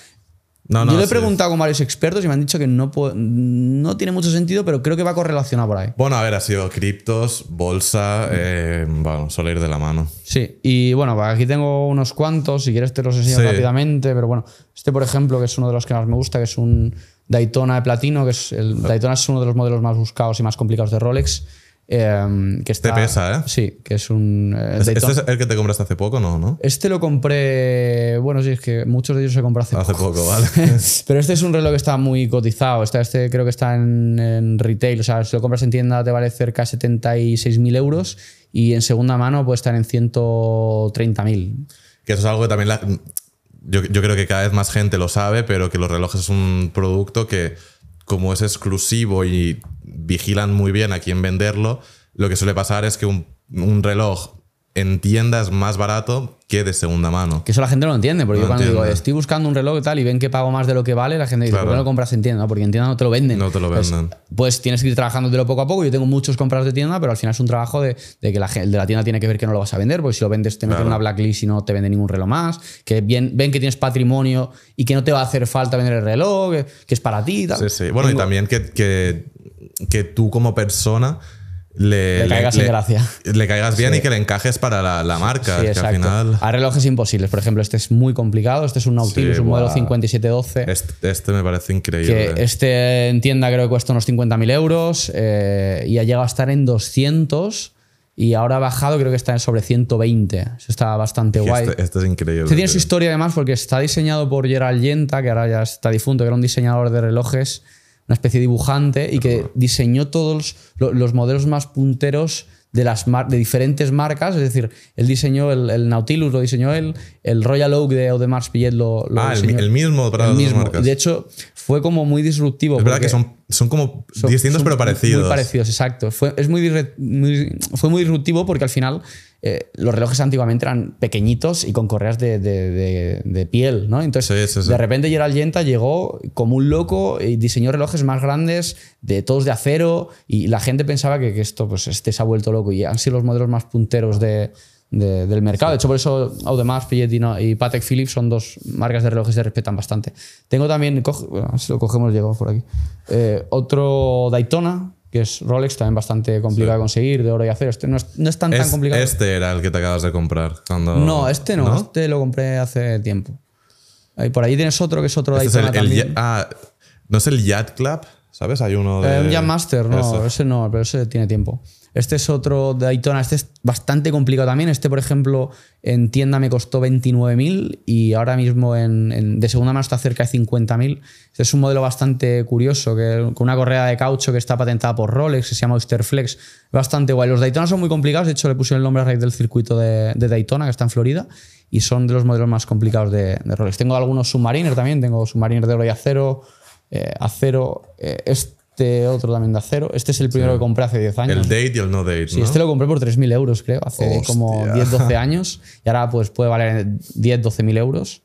No, no, yo le he sí. preguntado con varios expertos y me han dicho que no, no tiene mucho sentido, pero creo que va correlacionado por ahí. Bueno, a ver, ha sido criptos, bolsa, eh, bueno, suele ir de la mano. Sí, y bueno, aquí tengo unos cuantos, si quieres te los enseño Sí. rápidamente, pero bueno, este por ejemplo, que es uno de los que más me gusta, que es un Daytona de platino, que es el Daytona es uno de los modelos más buscados y más complicados de Rolex. Eh, que está, pesa, ¿eh? Sí, que es un eh, ¿Este es el que te compraste hace poco, no? ¿no? Este lo compré, bueno, sí, es que muchos de ellos se compró hace, Hace poco. poco, vale. Pero este es un reloj que está muy cotizado. Este, este creo que está en, en retail. O sea, si lo compras en tienda te vale cerca de 76.000 euros y en segunda mano puede estar en 130.000. Que eso es algo que también la- yo, yo creo que cada vez más gente lo sabe, pero que los relojes es un producto que, como es exclusivo y vigilan muy bien a quién venderlo, lo que suele pasar es que un, un reloj en tiendas más barato que de segunda mano. Que eso la gente no lo entiende, porque No yo cuando digo, estoy buscando un reloj y tal y ven que pago más de lo que vale, la gente dice, Claro. ¿por qué no lo compras en tienda? No, Porque en tienda no te lo venden. No te lo Pues- venden. Pues, tienes que ir trabajándotelo poco a poco. Yo tengo muchos compras de tienda, pero al final es un trabajo de, de que la, el de la tienda tiene que ver que no lo vas a vender, porque si lo vendes te meten Claro. una blacklist y no te venden ningún reloj más. Que bien, ven que tienes patrimonio y que no te va a hacer falta vender el reloj, que, que es para ti y tal. Sí, sí. Bueno, y también que, que, que tú como persona le, Le caigas en gracia. Le caigas bien y que le encajes para la, la marca. Sí, que exacto. al final. Hay relojes imposibles. Por ejemplo, este es muy complicado. Este es un Nautilus, Sí, un modelo guau. 5712. Este, este me parece increíble. Que este en tienda creo que cuesta unos 50.000 euros eh, y ha llegado a estar en 200 y ahora ha bajado, creo que está en sobre 120. Eso está bastante Y guay. este, este es increíble. Este tiene su historia además porque está diseñado por Gerald Yenta, que ahora ya está difunto, que era un diseñador de relojes, una especie de dibujante, y que diseñó todos los, los modelos más punteros de, las mar- de diferentes marcas. Es decir, él diseñó el, el Nautilus, lo diseñó él, el Royal Oak de Audemars Piguet lo, lo Ah, el, diseñó mi- el mismo para el las dos mismo. marcas. De hecho, fue como muy disruptivo. es verdad que son, son como son- distintos son pero parecidos. Muy parecidos, exacto. Fue, es muy, fue muy disruptivo porque al final eh, los relojes antiguamente eran pequeñitos y con correas de, de- de- de piel, ¿no? Entonces, Sí, sí, sí. de repente Gerald Yenta llegó como un loco y diseñó relojes más grandes, de todos de acero, y la gente pensaba que, que esto, pues, este se ha vuelto loco. Y han sido los modelos más punteros de- de- del mercado. De hecho, por eso Audemars, Piguet y, no- y Patek Philippe son dos marcas de relojes que se respetan bastante. Tengo también, coge- bueno, si lo cogemos, llegamos por aquí. Eh, otro Daytona, que es Rolex, también bastante complicado de conseguir, de oro y acero. Este no es, no es tan, tan Es- complicado. este era el que te acabas de comprar. Cuando, no, este no, este lo compré hace tiempo. Ahí, por ahí tienes otro que es otro Este es el, Daytona el también. ya- ah, no es el Yacht Club, ¿sabes? Hay uno de. Eh, un Jam Master, no, Eso. ese no, pero ese tiene tiempo. Este es otro Daytona, este es bastante complicado también. Este, por ejemplo, en tienda me costó 29.000 y ahora mismo en, de segunda mano está cerca de 50.000. Este es un modelo bastante curioso, que, con una correa de caucho que está patentada por Rolex, que se llama Oyster Flex. Bastante guay. Los Daytona son muy complicados, de hecho le puse el nombre a raíz del circuito de, Daytona, que está en Florida, y son de los modelos más complicados de, Rolex. Tengo algunos Submariner también, tengo Submariner de oro y acero, eh, acero, eh, este otro también de acero. Este es el primero que compré hace 10 años. El date y el no date. Sí, ¿no? este lo compré por 3.000 euros, creo, hace Hostia. como 10, 12 años. Y ahora pues puede valer 10, 12.000 euros.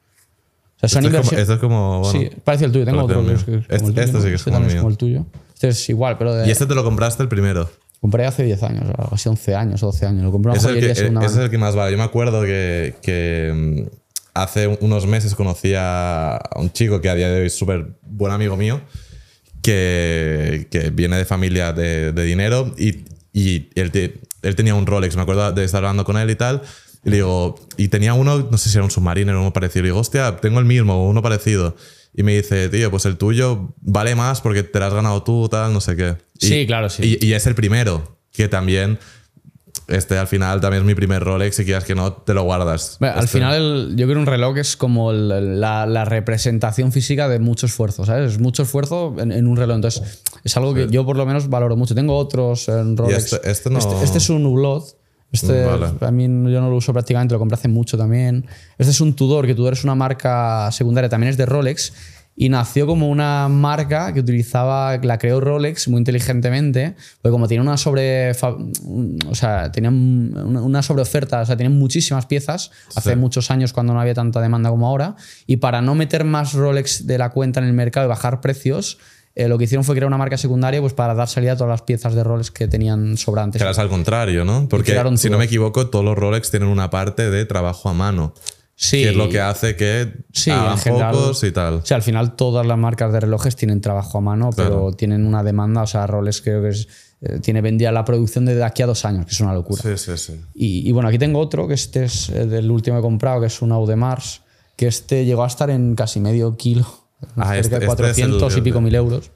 O sea, son Este es, como, este es como. bueno, sí, parece el tuyo. Tengo otro que es, mío. que es como Este- el tuyo, este sí que es como el como el tuyo. Este es igual, pero de- Y este te lo compraste el primero. compré hace 10 años, algo así 11 años o 12 años. Lo compré una Es el, que, de segunda ese es el que más vale. Yo me acuerdo que, que, mm, hace unos meses conocí a a un chico que a día de hoy es súper buen amigo mío, que, que viene de familia de, de dinero y, y él, te- él tenía un Rolex. Me acuerdo de estar hablando con él y tal. Y le digo, y tenía uno, no sé si era un submarino o uno parecido. Le digo, hostia, tengo el mismo o uno parecido. Y me dice, tío, pues el tuyo vale más porque te lo has ganado tú, tal, no sé qué. Y- Sí, claro, sí. Y, y es el primero, que también, este al final también es mi primer Rolex, si quieras que no, te lo guardas. Bueno, Al Este- final, el- yo creo que un reloj es como el- la, la representación física de mucho esfuerzo, ¿sabes? Es mucho esfuerzo en, en un reloj. Entonces, es algo que yo por lo menos valoro mucho. Tengo otros en Rolex. este- este no- este, este es un Hublot. Este, Vale. a mí yo no lo uso prácticamente, lo compré hace mucho también. Este es un Tudor, que Tudor es una marca secundaria, también es de Rolex. Y nació como una marca que utilizaba, la creó Rolex muy inteligentemente, porque como tenía una sobre. O sea, tenían una, sobreoferta, o sea, tenían muchísimas piezas hace Sí. muchos años cuando no había tanta demanda como ahora. Y para no meter más Rolex de la cuenta en el mercado y bajar precios, eh, lo que hicieron fue crear una marca secundaria pues, para dar salida a todas las piezas de Rolex que tenían sobrantes. Eras al contrario, ¿no? Porque si no me equivoco, todos los Rolex tienen una parte de trabajo a mano. Sí. Que es lo que hace que Sí, hagan en general. pocos y tal. O sea, al final todas las marcas de relojes tienen trabajo a mano, pero Claro. tienen una demanda. O sea, Rolex creo que es, eh, tiene vendida la producción de aquí a dos años, que es una locura. Sí, sí, sí. Y, y bueno, aquí tengo otro, que este es eh, del último que he comprado, que es un Audemars, que este llegó a estar en casi medio kilo. Ah, cerca este- de este es 400 el- y pico mil euros.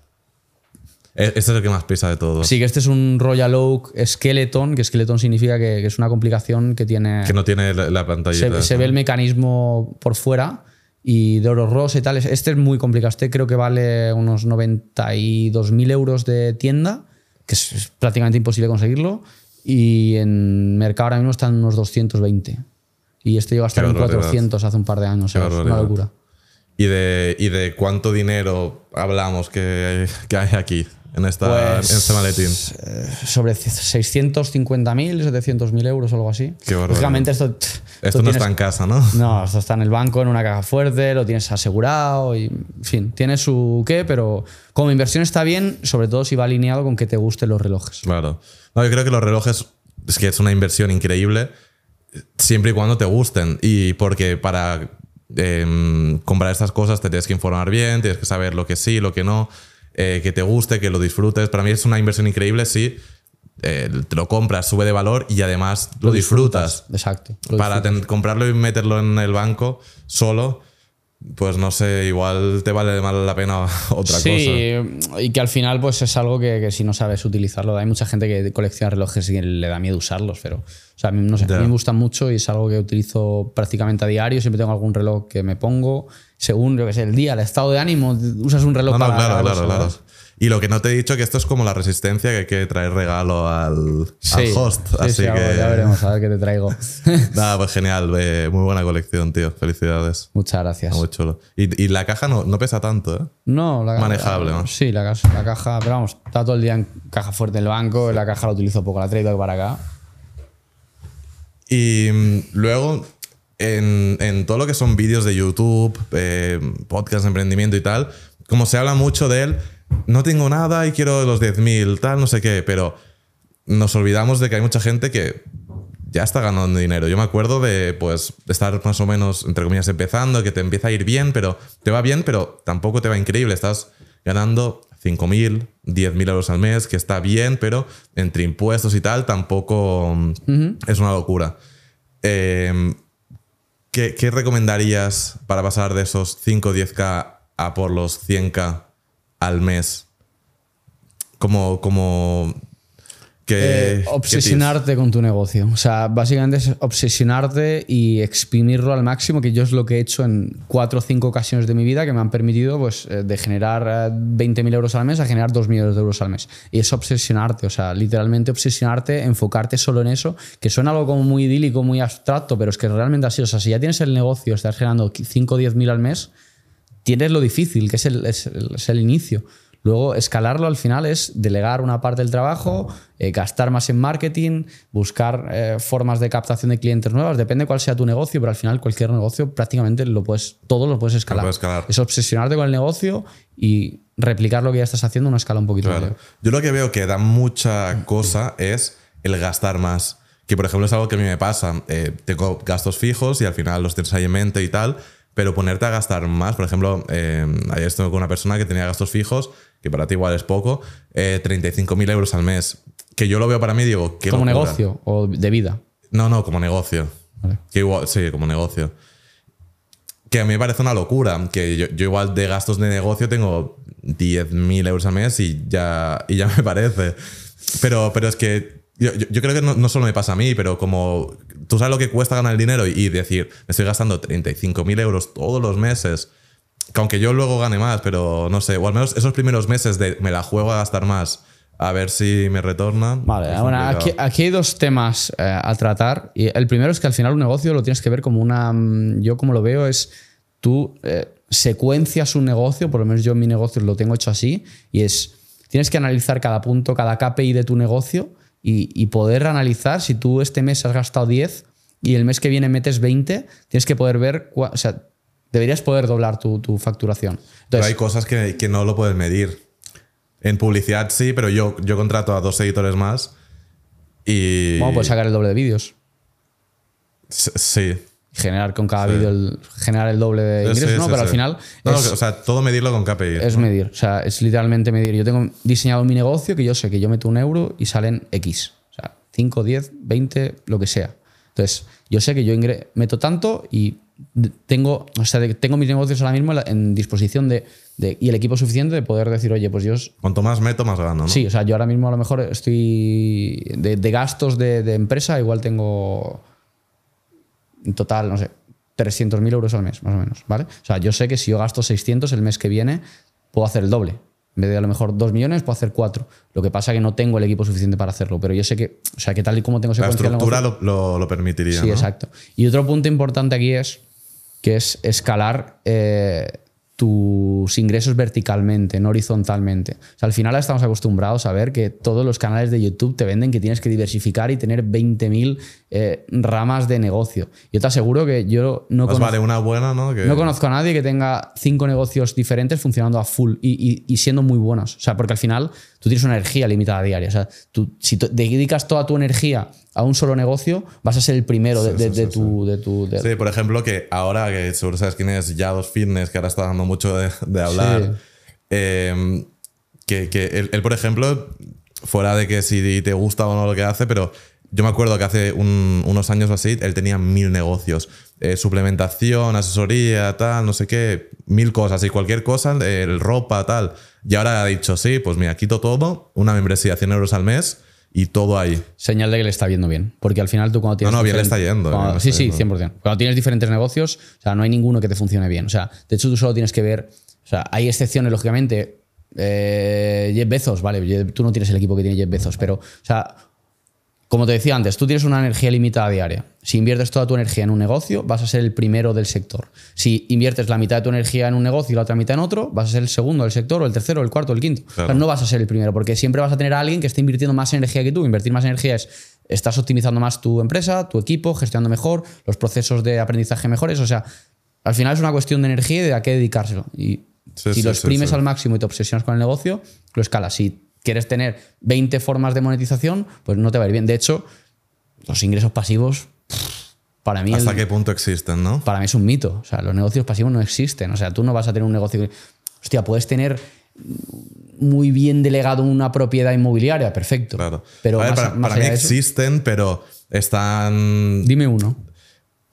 E- Este es el que más pesa de todos. Sí, que este es un Royal Oak Skeleton, que Skeleton significa que, que es una complicación que tiene... Que no tiene la, la pantallita. se, se ve el mecanismo por fuera y de oro rosa y tal. Este es muy complicado. Este creo que vale unos 92.000 euros de tienda, que es, es prácticamente imposible conseguirlo. Y en mercado ahora mismo están unos 220. Y este llegó a estar en barbaridad. 400 hace un par de años. Es una locura. ¿Y de, ¿Y de cuánto dinero hablamos que, que hay aquí? En, esta, Pues, en este maletín? eh, sobre 650.000, 700.000 euros o algo así. Qué. Lógicamente esto... Esto esto no tienes- está en casa, ¿no? No, esto está en el banco, en una caja fuerte, lo tienes asegurado y, en fin, tiene su qué, pero como inversión está bien, sobre todo si va alineado con que te gusten los relojes. Claro. No, yo creo que los relojes es que es una inversión increíble siempre y cuando te gusten. Y porque para em, comprar estas cosas te tienes que informar bien, tienes que saber lo que sí, lo que no, eh, que te guste, que lo disfrutes. Para mí es una inversión increíble si eh, te lo compras, sube de valor y además lo, disfrutas. Exacto. lo Para disfrutas. ten- comprarlo y meterlo en el banco solo, pues no sé, igual te vale más la pena otra sí, cosa. y que al final pues es algo que, que si no sabes utilizarlo, hay mucha gente que colecciona relojes y le da miedo usarlos, pero o sea, a mí, no sé, a Ya. mí me gustan mucho y es algo que utilizo prácticamente a diario, siempre tengo algún reloj que me pongo, según yo que sé, el día, el estado de ánimo, usas un reloj No, no, para claro, claro, claro. Y lo que no te he dicho que esto es como la resistencia que hay que traer regalo al, Sí, al host. sí, así sí, que. ya veremos, a ver qué te traigo. Nada, pues genial. eh, muy buena colección, tío. Felicidades. Muchas gracias. Muy chulo. Y, y la caja no, no pesa tanto, ¿eh? No, la Manejable, ¿no? Sí, la, caja- la caja, pero vamos, está todo el día en caja fuerte en el banco, la caja la utilizo poco, la he traído para acá. Y mm, luego, en, en todo lo que son vídeos de YouTube, eh, podcast de emprendimiento y tal, como se habla mucho de él, no tengo nada y quiero los 10.000, tal, no sé qué, pero nos olvidamos de que hay mucha gente que ya está ganando dinero. Yo me acuerdo de pues estar más o menos, entre comillas, empezando, que te empieza a ir bien, pero te va bien, pero tampoco te va increíble. Estás ganando 5.000, 10.000 euros al mes, que está bien, pero entre impuestos y tal tampoco mm, es una locura. Eh, ¿qué, qué recomendarías para pasar de esos 5 o 10k a por los 100k al mes? Como, como que, Eh, ¿qué obsesionarte con tu negocio. O sea, básicamente es obsesionarte y exprimirlo al máximo, que yo es lo que he hecho en cuatro o cinco ocasiones de mi vida que me han permitido pues, eh, de generar eh, 20.000 euros al mes a generar 2 millones de euros al mes. Y es obsesionarte, o sea, literalmente obsesionarte, enfocarte solo en eso, que suena algo como muy idílico, muy abstracto, pero es que realmente así. O sea, si ya tienes el negocio, estás generando 5 o 10 mil al mes, tienes lo difícil, que es el, es el- es el inicio. Luego, escalarlo al final es delegar una parte del trabajo, eh, gastar más en marketing, buscar eh, formas de captación de clientes nuevas, depende cuál sea tu negocio, pero al final cualquier negocio prácticamente lo puedes, todo lo puedes escalar. puedes escalar. Es obsesionarte con el negocio y replicar lo que ya estás haciendo a una escala un poquito Claro. mayor. Yo lo que veo que da mucha cosa es el gastar más. Que por ejemplo es algo que a mí me pasa. Eh, tengo gastos fijos y al final los tienes ahí en mente y tal. Pero ponerte a gastar más, por ejemplo, eh, ayer estuve con una persona que tenía gastos fijos, que para ti igual es poco, eh, 35.000 euros al mes. Que yo lo veo para mí digo, ¿qué Como locura. negocio o de vida. No, no, como negocio. Vale. Que igual, sí, como negocio. Que a mí me parece una locura. Que yo, yo igual de gastos de negocio tengo 10.000 euros al mes y ya, y ya me parece. Pero, pero es que yo, yo- yo creo que no, no solo me pasa a mí, pero como tú sabes lo que cuesta ganar el dinero y, y decir, me estoy gastando 35.000 euros todos los meses. Que aunque yo luego gane más, pero no sé, o al menos esos primeros meses de me la juego a gastar más, a ver si me retorna. Vale, bueno, aquí, aquí hay dos temas eh, a tratar. Y el primero es que al final un negocio lo tienes que ver como una. mm, Yo, como lo veo, es tú eh, secuencias un negocio, por lo menos yo en mi negocio lo tengo hecho así, y es. Tienes que analizar cada punto, cada KPI de tu negocio y, y poder analizar si tú este mes has gastado 10 y el mes que viene metes 20, tienes que poder ver. cua- O sea, deberías poder doblar tu, tu facturación. Pero Entonces, hay cosas que, que no lo puedes medir. En publicidad sí, pero yo, yo contrato a dos editores más y... ¿cómo puedes sacar el doble de vídeos? Sí. Generar con cada Sí. vídeo el, generar el doble de ingresos, sí, ¿no? sí, Pero al final No, es, o sea, todo medirlo con KPI. es medir, o sea, es literalmente medir. Yo tengo diseñado mi negocio que yo sé que yo meto un euro y salen X, o sea, 5, 10, 20, lo que sea. Entonces, yo sé que yo ingre- meto tanto y tengo, o sea, tengo mis negocios ahora mismo en, disposición de, de- y el equipo suficiente de poder decir, oye, pues yo Cuanto más meto, más gano, ¿no? Sí, o sea, yo ahora mismo a lo mejor estoy de, de gastos de, de empresa, igual tengo en total, no sé, 300.000 euros al mes, más o menos, ¿vale? O sea, yo sé que si yo gasto 600 el mes que viene, puedo hacer el doble. En vez de a lo mejor 2 millones, puedo hacer 4. Lo que pasa es que no tengo el equipo suficiente para hacerlo, pero yo sé que, o sea, que tal y como tengo La estructura lo, lo- lo permitiría, Sí, ¿no? exacto. Y otro punto importante aquí es que es escalar eh, tus ingresos verticalmente, no horizontalmente. O sea, al final estamos acostumbrados a ver que todos los canales de YouTube te venden que tienes que diversificar y tener 20.000 eh, ramas de negocio. Yo te aseguro que yo no conozco, vale una buena, ¿no? Que- no conozco a nadie que tenga cinco negocios diferentes funcionando a full y, y- y siendo muy buenos. O sea, porque al final tú tienes una energía limitada diaria. O sea, tú, si dedicas toda tu energía a un solo negocio, vas a ser el primero de, Sí, de- sí, de sí, tu... De tu de- Sí, por ejemplo, que ahora que seguro sabes quién es Yados Fitness, que ahora está dando mucho de, de hablar. eh, que, que él, él, por ejemplo, fuera de que si te gusta o no lo que hace, pero yo me acuerdo que hace un- unos años o así, él tenía mil negocios. Eh, suplementación, asesoría, tal, no sé qué, mil cosas y cualquier cosa, el ropa, tal. Y ahora ha dicho, sí, pues mira, quito todo, una membresía, 100 euros al mes y todo ahí. señal de que le está viendo bien. Porque al final tú cuando tienes. No, no, bien le está yendo, cuando- sí, sí, yendo. 100%. Cuando tienes diferentes negocios, o sea, no hay ninguno que te funcione bien. O sea, de hecho, tú solo tienes que ver. O sea, hay excepciones, lógicamente. Eh, Jeff Bezos, vale, tú no tienes el equipo que tiene Jeff Bezos, pero, o sea, como te decía antes, tú tienes una energía limitada diaria. Si inviertes toda tu energía en un negocio, vas a ser el primero del sector. Si inviertes la mitad de tu energía en un negocio y la otra mitad en otro, vas a ser el segundo del sector, o el tercero, el cuarto, el quinto. O sea, Claro. no vas a ser el primero, porque siempre vas a tener a alguien que esté invirtiendo más energía que tú. Invertir más energía es, estás optimizando más tu empresa, tu equipo, gestionando mejor, los procesos de aprendizaje mejores. O sea, al final es una cuestión de energía y de a qué dedicárselo. Y Sí, si sí, lo exprimes sí. al máximo y te obsesionas con el negocio, lo escalas. Si quieres tener 20 formas de monetización, pues no te va a ir bien. De hecho, los ingresos pasivos, para mí, ¿Hasta el- qué punto existen, no? para mí es un mito. O sea, los negocios pasivos no existen. O sea, tú no vas a tener un negocio. Hostia, puedes tener muy bien delegado una propiedad inmobiliaria, perfecto. Claro. Pero A ver, más, para, más para mí eso, existen, pero están. dime uno.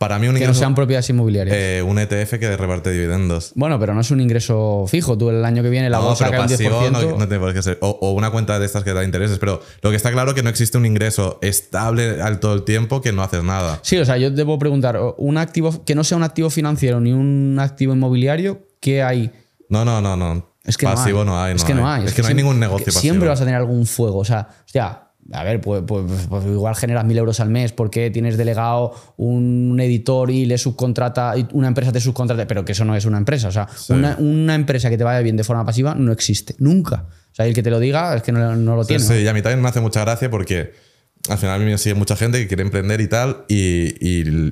Para mí un Que no ingreso. sean propiedades inmobiliarias. eh, un ETF que reparte dividendos. bueno, pero no es un ingreso fijo. Tú el año que viene la No, bolsa cae un 10%. pasivo no, no por qué ser. O, o una cuenta de estas que da intereses. Pero lo que está claro es que no existe un ingreso estable al todo el tiempo que no haces nada. Sí, o sea, yo debo preguntar, un activo que no sea un activo financiero ni un activo inmobiliario, ¿qué hay? No, no, no, no. Es que pasivo no hay. no hay. es que no hay. Es que no hay ningún negocio que pasivo. Siempre vas a tener algún fuego. O sea, hostia, a ver, pues, pues- pues igual generas mil euros al mes porque tienes delegado un editor y le subcontrata, y una empresa te subcontrata, pero que eso no es una empresa. O sea, una, una empresa que te vaya bien de forma pasiva no existe. Nunca. O sea, el que te lo diga es que no, no lo Sí, tiene. sí, y a mí también me hace mucha gracia porque al final a mí me sigue mucha gente que quiere emprender y tal. Y, y- y-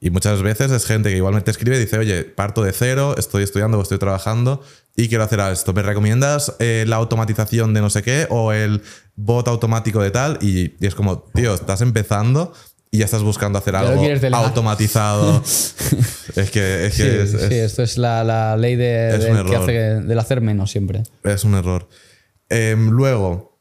y muchas veces es gente que igualmente te escribe y dice, oye, parto de cero, estoy estudiando o estoy trabajando y quiero hacer esto. ¿Me recomiendas eh, la automatización de no sé qué o el bot automático de tal? Y, y es como, tío, estás empezando y ya estás buscando hacer algo automatizado. es que, es, Sí, que es, sí, es- esto es la, la ley de, del que hace, del hacer menos siempre. Es un error. Em, luego,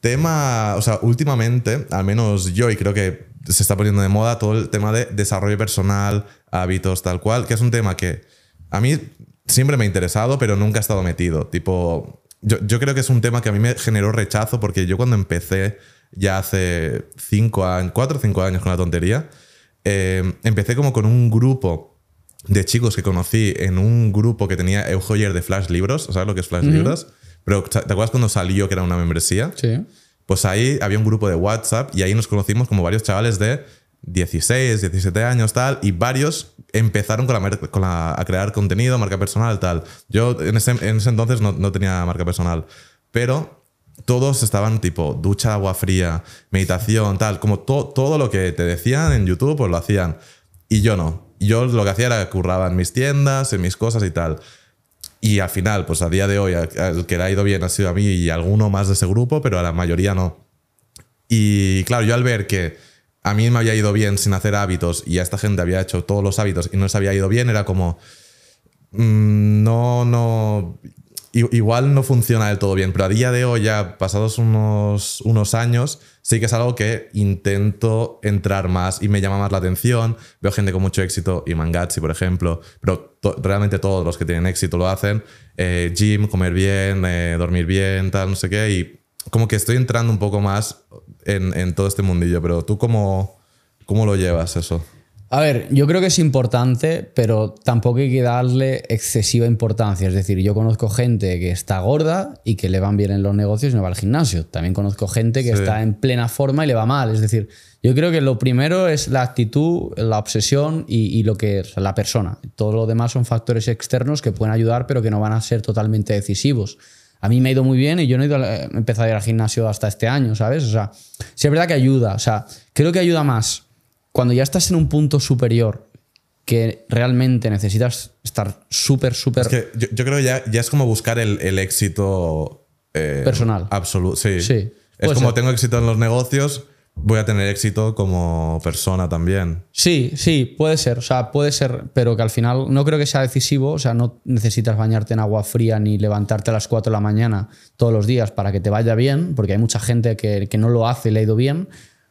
tema, o sea, últimamente, al menos yo, y creo que se está poniendo de moda todo el tema de desarrollo personal, hábitos, tal cual, que es un tema que a mí siempre me ha interesado, pero nunca he estado metido. Tipo, yo, yo creo que es un tema que a mí me generó rechazo porque yo cuando empecé ya hace cinco años, cuatro o cinco años con la tontería, eh, empecé como con un grupo de chicos que conocí en un grupo que tenía Eujoyer de Flash Libros, ¿sabes lo que es Flash Libros? Pero ¿te acuerdas cuando salió que era una membresía? Sí. Pues ahí había un grupo de WhatsApp y ahí nos conocimos como varios chavales de 16, 17 años, tal, y varios empezaron con la, a crear contenido, marca personal, tal. Yo en ese, en ese entonces no, tenía marca personal, pero todos estaban tipo ducha, agua fría, meditación, tal, como to- todo lo que te decían en YouTube, pues lo hacían. Y yo no. Yo lo que hacía era curraba en mis tiendas, en mis cosas y tal. Y al final, pues a día de hoy, al que le ha ido bien ha sido a mí y alguno más de ese grupo, pero a la mayoría no. Y claro, yo al ver que a mí me había ido bien sin hacer hábitos y a esta gente había hecho todos los hábitos y no les había ido bien, era como, mm, no, no, igual no funciona del todo bien, pero a día de hoy, ya pasados unos, unos años, sí que es algo que intento entrar más y me llama más la atención. Veo gente con mucho éxito, y Mangatsi, por ejemplo, pero realmente todos los que tienen éxito lo hacen. Eh, gym, comer bien, eh, dormir bien, tal, no sé qué, y como que estoy entrando un poco más en, en todo este mundillo, pero tú cómo, cómo lo llevas eso? A ver, yo creo que es importante, pero tampoco hay que darle excesiva importancia. Es decir, yo conozco gente que está gorda y que le van bien en los negocios y no va al gimnasio. También conozco gente que Sí. está en plena forma y le va mal. Es decir, yo creo que lo primero es la actitud, la obsesión y, y lo que es la persona. Todo lo demás son factores externos que pueden ayudar, pero que no van a ser totalmente decisivos. A mí me ha ido muy bien y yo no he, ido, a- he empezado a ir al gimnasio hasta este año, ¿sabes? O sea, sí es verdad que ayuda. O sea, creo que ayuda más cuando ya estás en un punto superior que realmente necesitas estar súper, súper... Es que yo, yo creo que ya, ya es como buscar el, el éxito eh, Personal. Absoluto, sí. Sí, Es como ser. tengo éxito en los negocios, voy a tener éxito como persona también. Sí, sí, puede ser. O sea, puede ser, pero que al final no creo que sea decisivo. O sea, no necesitas bañarte en agua fría ni levantarte a las 4 de la mañana todos los días para que te vaya bien, porque hay mucha gente que, que no lo hace y le ha ido bien.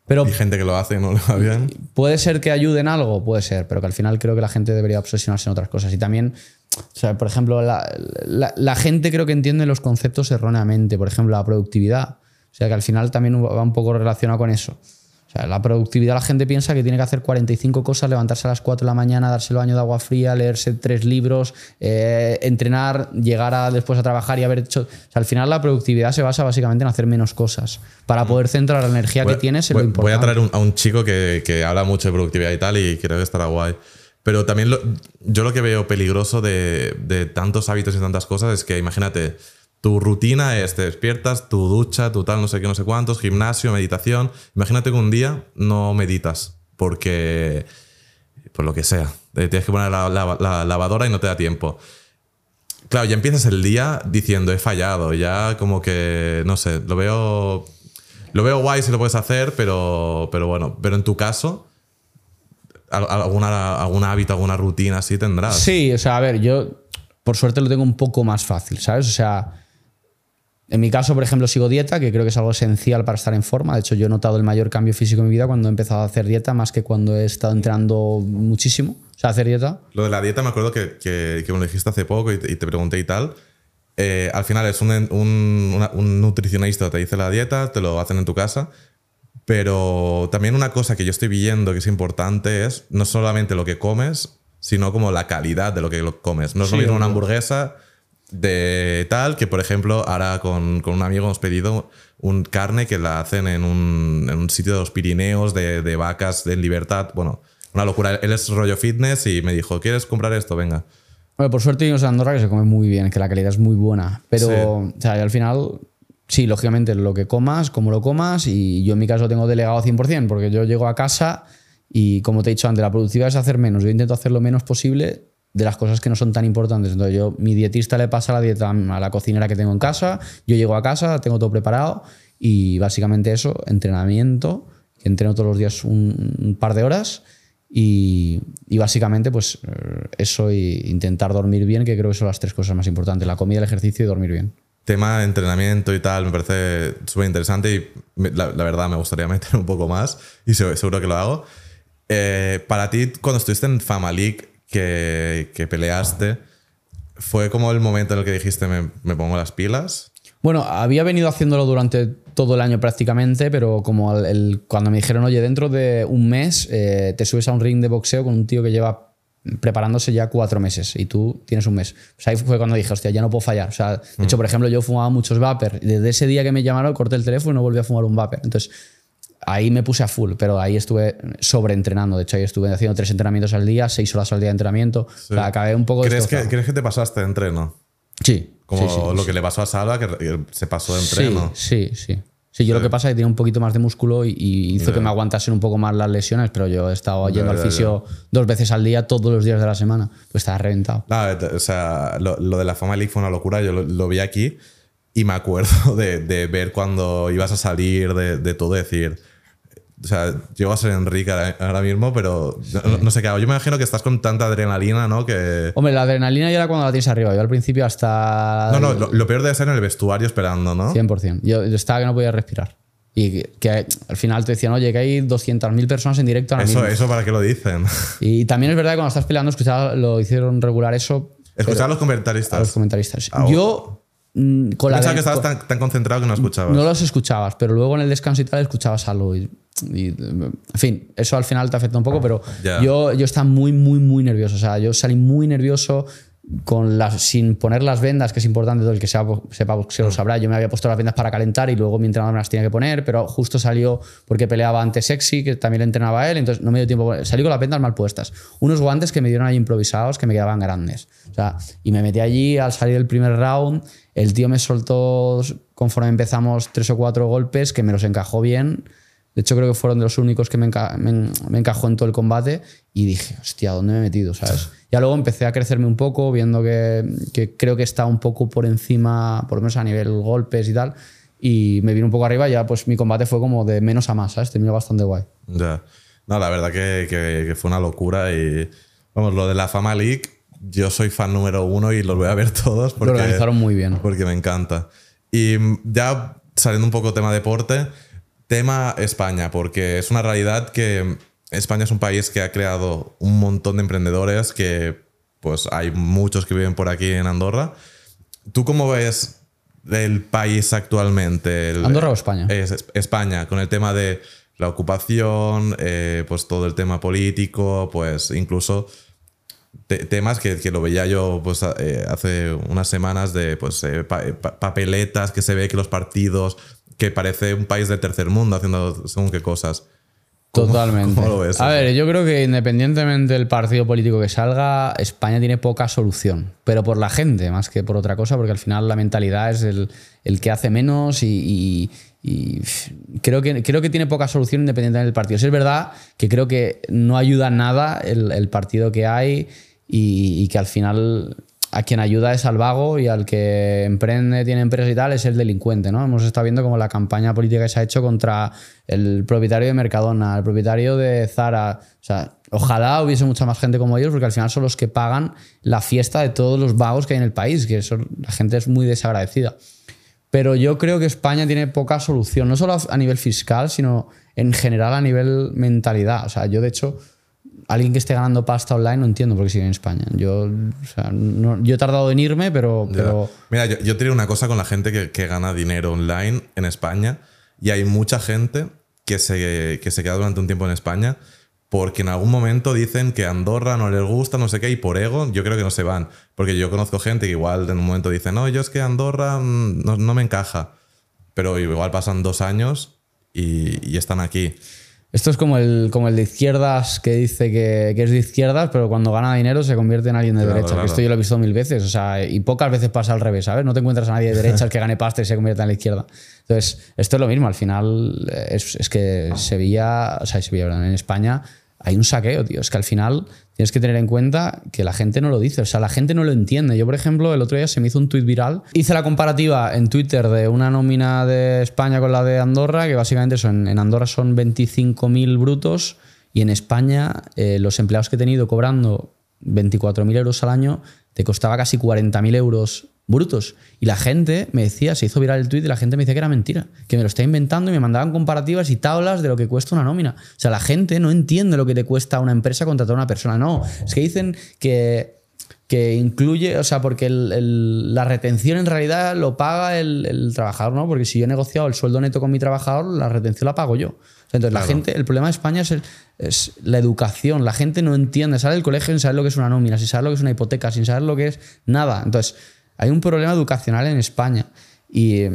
Pero Y gente que lo hace y no le va bien. puede ser que ayude en algo, puede ser, pero que al final creo que la gente debería obsesionarse en otras cosas. Y también, o sea, por ejemplo, la, la- la gente creo que entiende los conceptos erróneamente. Por ejemplo, la productividad. O sea, que al final también va un poco relacionado con eso. O sea, la productividad la gente piensa que tiene que hacer 45 cosas, levantarse a las 4 de la mañana, darse el baño de agua fría, leerse tres libros, eh, entrenar, llegar a, después a trabajar y haber hecho... O sea, al final la productividad se basa básicamente en hacer menos cosas para poder centrar la energía que tienes en voy, lo voy importante. a traer un- a un chico que, que habla mucho de productividad y tal, y creo que estará guay. Pero también lo- yo lo que veo peligroso de, de tantos hábitos y tantas cosas es que imagínate, tu rutina es, te despiertas, tu ducha, tu tal, no sé qué, no sé cuántos, gimnasio, meditación. Imagínate que un día no meditas porque, por lo que sea, te tienes que poner la, la- la lavadora y no te da tiempo. Claro, ya empiezas el día diciendo he fallado, ya como que, no sé, lo veo, lo veo guay si lo puedes hacer, pero, pero bueno, pero en tu caso, al- alguna, algún hábito, alguna rutina así tendrás. Sí, o sea, a ver, yo por suerte lo tengo un poco más fácil, ¿sabes? O sea, en mi caso, por ejemplo, sigo dieta, que creo que es algo esencial para estar en forma. De hecho, yo he notado el mayor cambio físico en mi vida cuando he empezado a hacer dieta, más que cuando he estado entrenando muchísimo. O sea, hacer dieta. Lo de la dieta me acuerdo que, que, que me lo dijiste hace poco y te, y te pregunté y tal. Eh, al final es un, un, una- un nutricionista, te dice la dieta, te lo hacen en tu casa. Pero también una cosa que yo estoy viendo que es importante es no solamente lo que comes, sino como la calidad de lo que lo comes. No es lo Sí, mismo una hamburguesa de tal que, por ejemplo, ahora con, con un amigo hemos pedido un carne que la hacen en un, en un sitio de los Pirineos, de, de vacas en libertad. Bueno, una locura. Él es rollo fitness y me dijo, ¿quieres comprar esto? Venga. Bueno, por suerte vivimos en Andorra que se come muy bien, que la calidad es muy buena. Pero, Sí. o sea, al final, sí, lógicamente, lo que comas, como lo comas, y yo en mi caso tengo delegado 100%, porque yo llego a casa y, como te he dicho antes, la productividad es hacer menos. Yo intento hacer lo menos posible de las cosas que no son tan importantes. Entonces, yo, mi dietista le pasa la dieta a la cocinera que tengo en casa, yo llego a casa, tengo todo preparado, y básicamente eso, entrenamiento, que entreno todos los días un, par de horas. Y, básicamente, pues eh, eso y intentar dormir bien, que creo que son las tres cosas más importantes: la comida, el ejercicio y dormir bien. Tema de entrenamiento y tal, me parece súper interesante y la, verdad me gustaría meter un poco más y se- seguro que lo hago. Eh, para ti, cuando estuviste en Fama League, que, que peleaste, ¿fue como el momento en el que dijiste me, me pongo las pilas? Bueno, había venido haciéndolo durante todo el año prácticamente, pero como el- el- cuando me dijeron, oye, dentro de un mes eh, te subes a un ring de boxeo con un tío que lleva preparándose ya cuatro meses y tú tienes un mes. Pues ahí fue cuando dije, hostia, ya no puedo fallar. O sea, de hecho, por ejemplo, yo fumaba muchos vapor. Desde ese día que me llamaron, corté el teléfono y no volví a fumar un vapor. Entonces, ahí me puse a full, pero ahí estuve sobreentrenando. De hecho, ahí estuve haciendo tres entrenamientos al día, seis horas al día de entrenamiento. O sea, acabé un poco ¿Crees que. ¿Crees que te pasaste de entreno? Sí. Como sí, sí, lo sí. que le pasó a Salva, que se pasó de entreno. Sí, sí, sí. Sí, yo lo que pasa es que tenía un poquito más de músculo y, y hizo que me aguantasen un poco más las lesiones, pero yo he estado yendo ya, al fisio dos veces al día, todos los días de la semana. Pues estaba reventado. Te- o sea, lo, lo de la Fama League fue una locura. Yo lo, lo vi aquí y me acuerdo de, de ver cuando ibas a salir de, de todo, decir. O sea, llego a ser Enrique ahora, ahora mismo, pero no, no sé qué hago. Yo me imagino que estás con tanta adrenalina, ¿no? Que. Hombre, la adrenalina ya era cuando la tienes arriba. Yo al principio hasta. No, no, lo, lo peor debe ser en el vestuario esperando, ¿no? 100%. Yo estaba que no podía respirar. Y que, que al final te decían, oye, que hay 200.000 personas en directo ahora Eso, mismo. eso para qué lo dicen. Y también es verdad que cuando estás peleando, escuchaba, lo hicieron regular eso Escuchar a los a los comentaristas. comentaristas. Ah, Yo, mm, con la Pensaba adre- que estabas tan, tan concentrado que no escuchabas. No los escuchabas, pero luego en el descanso y tal escuchabas algo. Y y, en fin, eso al final te afecta un poco, pero yo, yo estaba muy, muy, muy nervioso. O sea, yo salí muy nervioso con las, sin poner las vendas, que es importante, todo el que sepa, sepa boxeo lo sabrá. Yo me había puesto las vendas para calentar y luego mi entrenador me las tenía que poner, pero justo salió porque peleaba ante Sexy, que también le entrenaba a él, entonces no me dio tiempo. Salí con las vendas mal puestas. Unos guantes que me dieron ahí improvisados que me quedaban grandes. O sea, y me metí allí al salir del primer round. El tío me soltó, conforme empezamos, tres o cuatro golpes que me los encajó bien. De hecho, creo que fueron de los únicos que me, enca- me en- me encajó en todo el combate y dije, hostia, ¿dónde me he metido? ¿sabes? Ya luego empecé a crecerme un poco, viendo que, que creo que está un poco por encima, por lo menos a nivel golpes y tal, y me vino un poco arriba y ya pues mi combate fue como de menos a más, ¿sabes? Terminó bastante guay. Ya. No, la verdad que, que- que fue una locura y. Vamos, lo de la Fama League, yo soy fan número uno y los voy a ver todos porque. Lo organizaron muy bien. Porque me encanta. Y mm, ya saliendo un poco tema deporte, tema España, porque es una realidad que España es un país que ha creado un montón de emprendedores que pues hay muchos que viven por aquí en Andorra. ¿Tú cómo ves el país actualmente? El- ¿Andorra o España? Es, es- España, con el tema de la ocupación, eh, pues todo el tema político, pues incluso te- temas que, que lo veía yo pues, eh, hace unas semanas de pues, eh, pa- pa- papeletas que se ve que los partidos, que parece un país del tercer mundo haciendo según qué cosas. ¿Cómo- Totalmente. cómo lo ves a ver, yo creo que independientemente del partido político que salga, España tiene poca solución. Pero por la gente, más que por otra cosa, porque al final la mentalidad es el, el que hace menos y, y- y, pff, creo, que, creo que tiene poca solución independientemente del partido. Sí es verdad que creo que no ayuda nada el, el partido que hay y, y que al final a quien ayuda es al vago y al que emprende, tiene empresas y tal, es el delincuente, ¿no? Hemos estado viendo como la campaña política que se ha hecho contra el propietario de Mercadona, el propietario de Zara. O sea, ojalá hubiese mucha más gente como ellos, porque al final son los que pagan la fiesta de todos los vagos que hay en el país, que eso, la gente es muy desagradecida. Pero yo creo que España tiene poca solución, no solo a nivel fiscal, sino en general a nivel mentalidad. O sea, yo de hecho, alguien que esté ganando pasta online no entiendo por qué sigue en España. Yo, o sea, no- yo he tardado en irme, pero, Mira, yo, yo tenía una cosa con la gente que, que gana dinero online en España y hay mucha gente que se, que se queda durante un tiempo en España porque en algún momento dicen que Andorra no les gusta, no sé qué, y por ego yo creo que no se van. Porque yo conozco gente que igual en un momento dice, no, yo es que Andorra mm, no, no me encaja. Pero igual pasan dos años y, y están aquí. Esto es como el, como el de izquierdas que dice que, que es de izquierdas, pero cuando gana dinero se convierte en alguien de Claro, derecha. claro. Que esto yo lo he visto mil veces, o sea, y pocas veces pasa al revés, ¿sabes? No te encuentras a nadie de derechas que gane pasta y se convierta en la izquierda. Entonces, esto es lo mismo, al final eh, es, es que Sevilla, o sea, Sevilla, perdón, en España hay un saqueo, tío. Es que al final tienes que tener en cuenta que la gente no lo dice, o sea, la gente no lo entiende. Yo, por ejemplo, el otro día se me hizo un tuit viral. Hice la comparativa en Twitter de una nómina de España con la de Andorra, que básicamente son, en Andorra son 25.000 brutos y en España eh, los empleados que he tenido cobrando 24.000 euros al año te costaba casi 40.000 euros brutos. Y la gente me decía, se hizo viral el tuit y la gente me decía que era mentira, que me lo está inventando y me mandaban comparativas y tablas de lo que cuesta una nómina. O sea, la gente no entiende lo que te cuesta a una empresa contratar a una persona. No, es que dicen que que incluye, o sea, porque el- el- la retención en realidad lo paga el, el trabajador, ¿no? Porque si yo he negociado el sueldo neto con mi trabajador, la retención la pago yo. Entonces, la gente, el problema de España es, es la educación. La gente no entiende, sale del colegio sin saber lo que es una nómina, sin saber lo que es una hipoteca, sin saber lo que es nada. Entonces, hay un problema educacional en España y,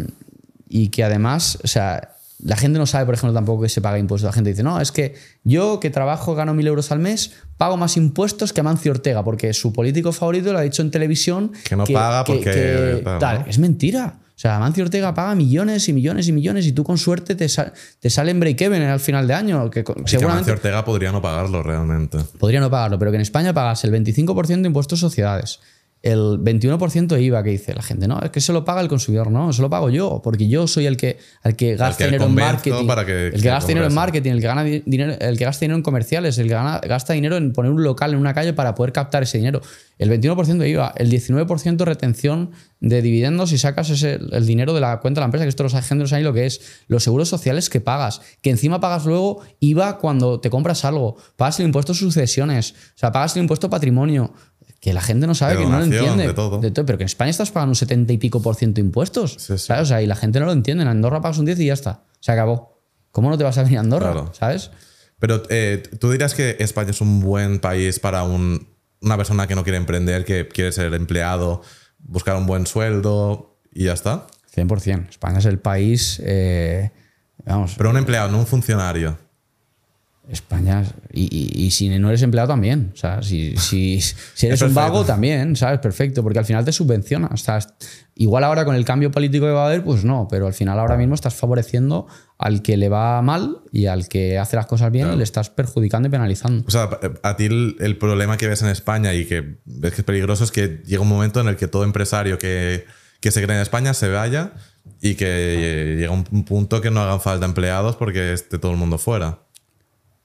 y que además, o sea, la gente no sabe, por ejemplo, tampoco que se paga impuestos. La gente dice, no, es que yo que trabajo, gano mil euros al mes, pago más impuestos que Amancio Ortega, porque su político favorito lo ha dicho en televisión. Que no paga porque- tal, tal. ¿no? Es mentira. O sea, Amancio Ortega paga millones y millones y millones y tú con suerte te, sal- te sale en break-even al final de año. Que Y que seguramente Amancio Ortega podría no pagarlo realmente. podría no pagarlo, pero que en España pagas el 25% de impuestos sociedades, el 21% de IVA que dice la gente, no, es que se lo paga el consumidor, no, se lo pago yo, porque yo soy el que, el que gasta dinero en marketing, para que- el que que gasta dinero en marketing, el que gana di- dinero, el que gasta dinero en comerciales, el que gana- gasta dinero en poner un local en una calle para poder captar ese dinero. El 21% de IVA, el 19% retención de dividendos y sacas ese, el dinero de la cuenta de la empresa, que esto los agentes ahí lo que es, los seguros sociales que pagas, que encima pagas luego IVA cuando te compras algo, pagas el impuesto de sucesiones, o sea, pagas el impuesto patrimonio, que la gente no sabe, que no lo entiende. de todo. pero que en España estás pagando un 70 y pico por ciento de impuestos. Sí, sí. ¿sabes? O sea, y la gente no lo entiende. En Andorra pagas un 10 y ya está. Se acabó. ¿Cómo no te vas a venir a Andorra? Claro. ¿Sabes? Pero eh, tú dirías que España es un buen país para un- una persona que no quiere emprender, que quiere ser empleado, buscar un buen sueldo y ya está. 100%. España es el país, eh, vamos, Pero un empleado, no un funcionario. España, y, y- y si no eres empleado también, o sea, si, si, si eres Es un vago también, ¿sabes? Perfecto, porque al final te subvenciona. O sea, igual ahora con el cambio político que va a haber, pues no, pero al final ahora mismo estás favoreciendo al que le va mal y al que hace las cosas bien le estás perjudicando y penalizando. O sea, a ti el, el problema que ves en España y que ves que es peligroso es que llega un momento en el que todo empresario que, que se cree en España se vaya y que llega un punto que no hagan falta empleados porque esté todo el mundo fuera.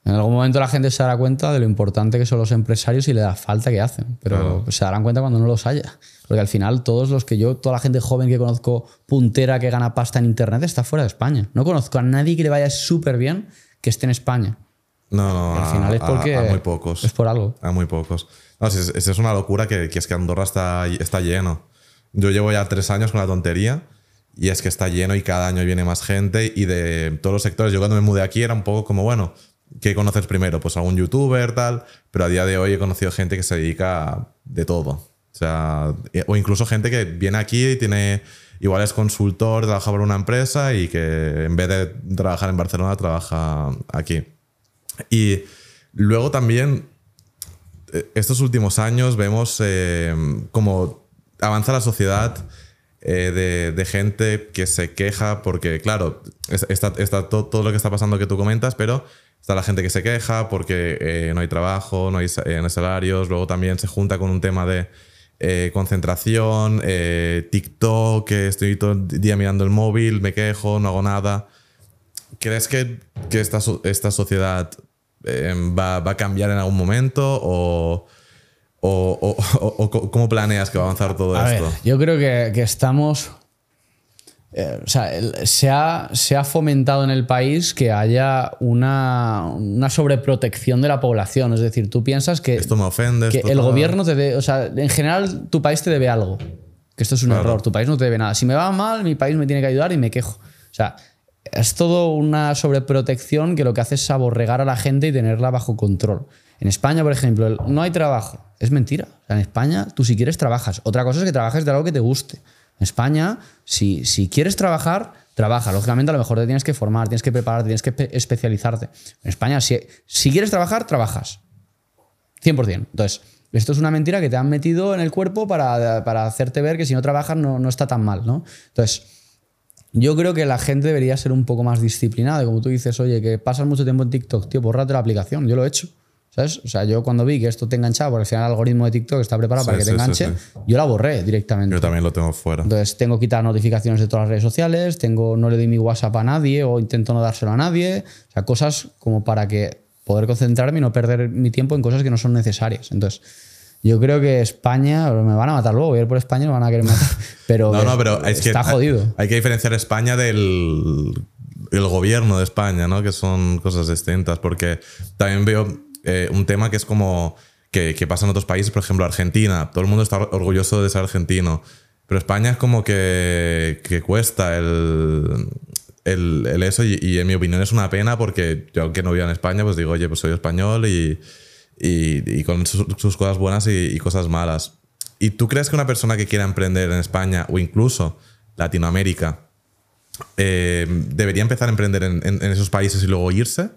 En algún momento la gente se dará cuenta de lo importante que son los empresarios y de la falta que hacen, pero se darán cuenta cuando no los haya. Porque al final todos los que yo, toda la gente joven que conozco puntera que gana pasta en Internet está fuera de España. No conozco a nadie que le vaya súper bien que esté en España. No, no, Al a- final es porque a muy pocos. es por algo. A muy pocos. No, es, es- es una locura que, que es que Andorra está, está lleno. Yo llevo ya tres años con la tontería y es que está lleno y cada año viene más gente y de todos los sectores. Yo cuando me mudé aquí era un poco como, bueno, ¿qué conoces primero? Pues algún youtuber, tal. Pero a día de hoy he conocido gente que se dedica a de todo. O sea, o incluso gente que viene aquí y tiene, igual es consultor, trabaja para una empresa y que en vez de trabajar en Barcelona trabaja aquí. Y luego también eh, estos últimos años vemos eh, como avanza la sociedad eh, de, de gente que se queja porque, claro, es- está, está to- todo lo que está pasando que tú comentas, pero está la gente que se queja porque eh, no hay trabajo, no hay, sa- eh, no hay salarios, luego también se junta con un tema de eh, concentración, TikTok, que estoy todo el día mirando el móvil, me quejo, no hago nada. ¿Crees que, que esta, esta sociedad eh, va, va a cambiar en algún momento o, o, o- cómo planeas que va a avanzar todo A ver, esto? yo creo que, que estamos. Eh, o sea, el- se ha, se ha fomentado en el país que haya una, una sobreprotección de la población. Es decir, tú piensas que, Esto me ofende. que esto el gobierno te debe. O sea, en general, tu país te debe algo. Que esto es un Claro. error. Tu país no te debe nada. Si me va mal, mi país me tiene que ayudar y me quejo. O sea, es todo una sobreprotección que lo que hace es aborregar a la gente y tenerla bajo control. En España, por ejemplo, el no hay trabajo. Es mentira. O sea, en España, tú si quieres trabajas. Otra cosa es que trabajes de algo que te guste. España, si, si quieres trabajar, trabaja. Lógicamente, a lo mejor te tienes que formar, tienes que prepararte, tienes que pe- especializarte. En España, si, si quieres trabajar, trabajas. 100%. Entonces, esto es una mentira que te han metido en el cuerpo para, para hacerte ver que si no trabajas no, no está tan mal, ¿no? Entonces, yo creo que la gente debería ser un poco más disciplinada. Como tú dices, oye, que pasas mucho tiempo en TikTok, tío, bórrate la aplicación. Yo lo he hecho. ¿Sabes? O sea, yo cuando vi que esto te enganchaba, porque al final el algoritmo de TikTok está preparado Sí, para que te sí, sí, enganche, sí. yo la borré directamente. Yo también lo tengo fuera. Entonces tengo que quitar notificaciones de todas las redes sociales, tengo, no le doy mi WhatsApp a nadie o intento no dárselo a nadie. O sea, cosas como para que poder concentrarme y no perder mi tiempo en cosas que no son necesarias. Entonces, yo creo que España, me van a matar luego, voy a ir por España y me van a querer matar. Pero, No, no, pero es que está jodido. Hay que diferenciar España del el gobierno de España, ¿no? Que son cosas distintas. Porque también veo eh, un tema que es como que, que pasa en otros países, por ejemplo, Argentina. Todo el mundo está orgulloso de ser argentino. Pero España es como que, que cuesta el, el, eso y, en mi opinión es una pena porque yo aunque no viva en España, pues digo, oye, pues soy español y, y, con sus, cosas buenas y, cosas malas. ¿Y tú crees que una persona que quiera emprender en España o incluso Latinoamérica eh, debería empezar a emprender en, en- en esos países y luego irse?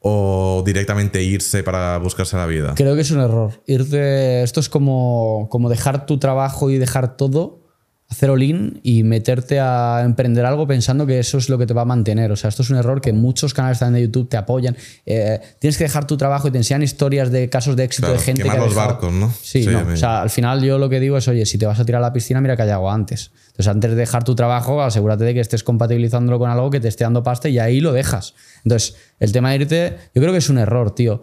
¿O directamente irse para buscarse la vida? Creo que es un error. Irte, esto es como, como dejar tu trabajo y dejar todo, hacer all-in y meterte a emprender algo pensando que eso es lo que te va a mantener. O sea, esto es un error que muchos canales también de YouTube te apoyan. Eh, tienes que dejar tu trabajo y te enseñan historias de casos de éxito Claro, de gente quemar que ha los dejado- barcos, ¿no? Sí, Sí, no. O sea, al final yo lo que digo es, oye, si te vas a tirar a la piscina, mira que hay agua antes. Entonces, antes de dejar tu trabajo, asegúrate de que estés compatibilizándolo con algo que te esté dando pasta y ahí lo dejas. Entonces, el tema de irte, yo creo que es un error, tío.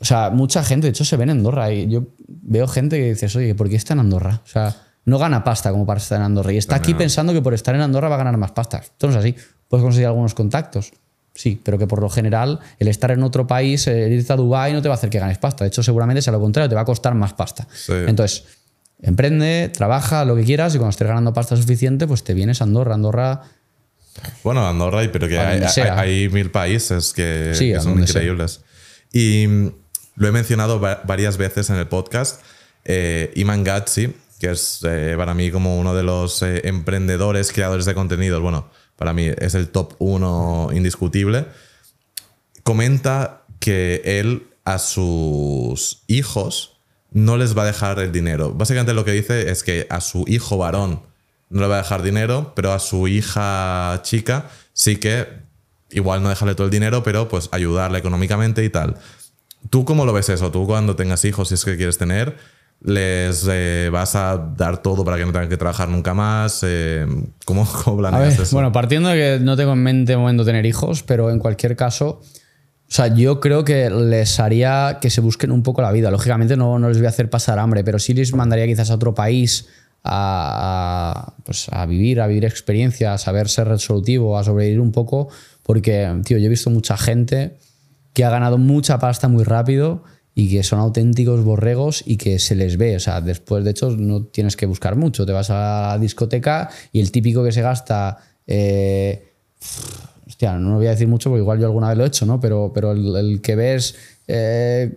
O sea, mucha gente, de hecho, se ve en Andorra y yo veo gente que dices, oye, ¿por qué está en Andorra? O sea, no gana pasta como para estar en Andorra y está aquí pensando que por estar en Andorra va a ganar más pasta. Esto no es así. Puedes conseguir algunos contactos. Sí, pero que por lo general el estar en otro país, el irte a Dubái no te va a hacer que ganes pasta. De hecho, seguramente sea lo contrario, te va a costar más pasta. Sí. Entonces, emprende, trabaja, lo que quieras y cuando estés ganando pasta suficiente, pues te vienes a Andorra. Andorra Bueno, Andorra, y- pero que hay, mil países que, Sí, que a son sea. increíbles. Y mm, lo he mencionado va- varias veces en el podcast. Eh, Iman Gatsi, que es eh, para mí como uno de los eh, emprendedores, creadores de contenidos, bueno, para mí es el top uno indiscutible, comenta que él a sus hijos no les va a dejar el dinero. Básicamente lo que dice es que a su hijo varón no le va a dejar dinero, pero a su hija chica sí que igual no dejarle todo el dinero, pero pues ayudarle económicamente y tal. ¿Tú cómo lo ves eso? ¿Tú cuando tengas hijos, si es que quieres tener, les eh, vas a dar todo para que no tengan que trabajar nunca más? Eh, ¿Cómo, cómo planeas ver, eso? bueno, partiendo de que no tengo en mente de momento tener hijos, pero en cualquier caso, o sea, yo creo que les haría que se busquen un poco la vida. Lógicamente no, no les voy a hacer pasar hambre, pero sí les mandaría quizás a otro país a, a, pues, a vivir, a vivir experiencias, a saber ser resolutivo, a sobrevivir un poco, porque, tío, yo he visto mucha gente que ha ganado mucha pasta muy rápido y que son auténticos borregos y que se les ve. O sea, después, de hecho, no tienes que buscar mucho. Te vas a la discoteca y el típico que se gasta. eh, hostia, no voy a decir mucho porque igual yo alguna vez lo he hecho, ¿no? Pero, pero el, el que ves eh,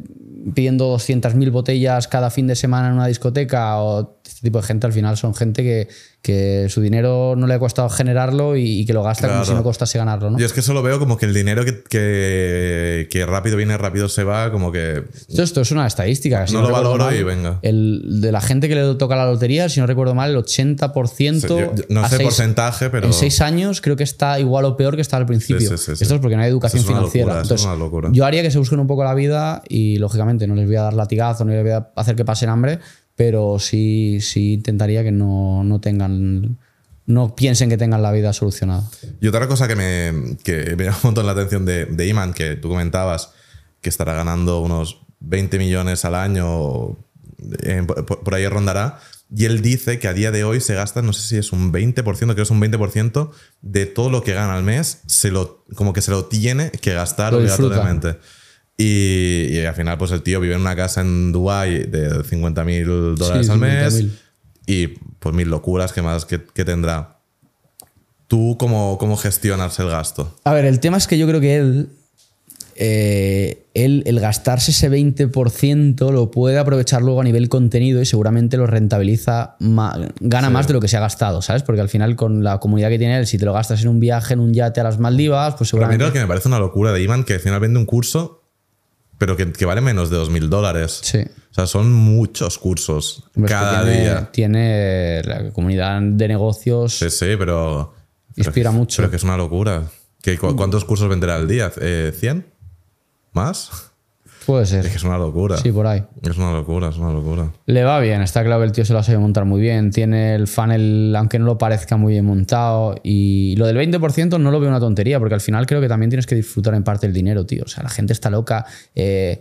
pidiendo 200.000 botellas cada fin de semana en una discoteca o este tipo de gente al final son gente que, que su dinero no le ha costado generarlo y, y que lo gasta como si no costase ganarlo, ¿no? Yo es que solo veo como que el dinero que, que, que rápido viene, rápido se va, como que Esto, esto es una estadística. si No lo valoro mal, y venga. El, de la gente que le toca la lotería, si no recuerdo mal, el 80%. yo- yo no sé seis- porcentaje, pero En seis años creo que está igual o peor que estaba al principio. Sí, sí, sí, sí. Esto es porque no hay educación Eso es financiera. locura, eso es Entonces, una locura. Yo haría que se busquen un poco la vida y, lógicamente, no les voy a dar latigazo, no les voy a hacer que pasen hambre, pero sí, sí intentaría que no, no tengan. No piensen que tengan la vida solucionada. Y otra cosa que me, que me llama un montón la atención de, de Iman, que tú comentabas que estará ganando unos 20 millones al año, eh, por, por ahí rondará, y él dice que a día de hoy se gasta, no sé si es un 20%, creo que es un 20% de todo lo que gana al mes, se lo, como que se lo tiene que gastar obligatoriamente. Y, y al final, pues el tío vive en una casa en Dubái de 50 mil dólares Sí, al mes 50.000. y pues mil locuras que más que, que tendrá. ¿Tú cómo, cómo gestionas el gasto? A ver, el tema es que yo creo que él, eh, él, el gastarse ese 20% lo puede aprovechar luego a nivel contenido y seguramente lo rentabiliza, gana más de lo que se ha gastado, ¿sabes? Porque al final con la comunidad que tiene él, si te lo gastas en un viaje, en un yate a las Maldivas, pues Pero seguramente... lo que me parece una locura de Iman que al final vende un curso, pero que, que vale menos de 2.000 dólares. Sí. O sea, son muchos cursos cada tiene, día. Tiene la comunidad de negocios, Sí, sí, pero... inspira pero- mucho. Pero que es una locura. ¿Qué- cu- ¿Cuántos cursos venderá al día? Eh, ¿100? ¿Más? Puede ser. Es que es una locura. Sí, por ahí. Es una locura, es una locura. Le va bien, está claro que el tío se lo sabe montar muy bien. Tiene el funnel, aunque no lo parezca, muy bien montado. Y lo del 20% no lo veo una tontería, porque al final creo que también tienes que disfrutar en parte el dinero, tío. O sea, la gente está loca. eh,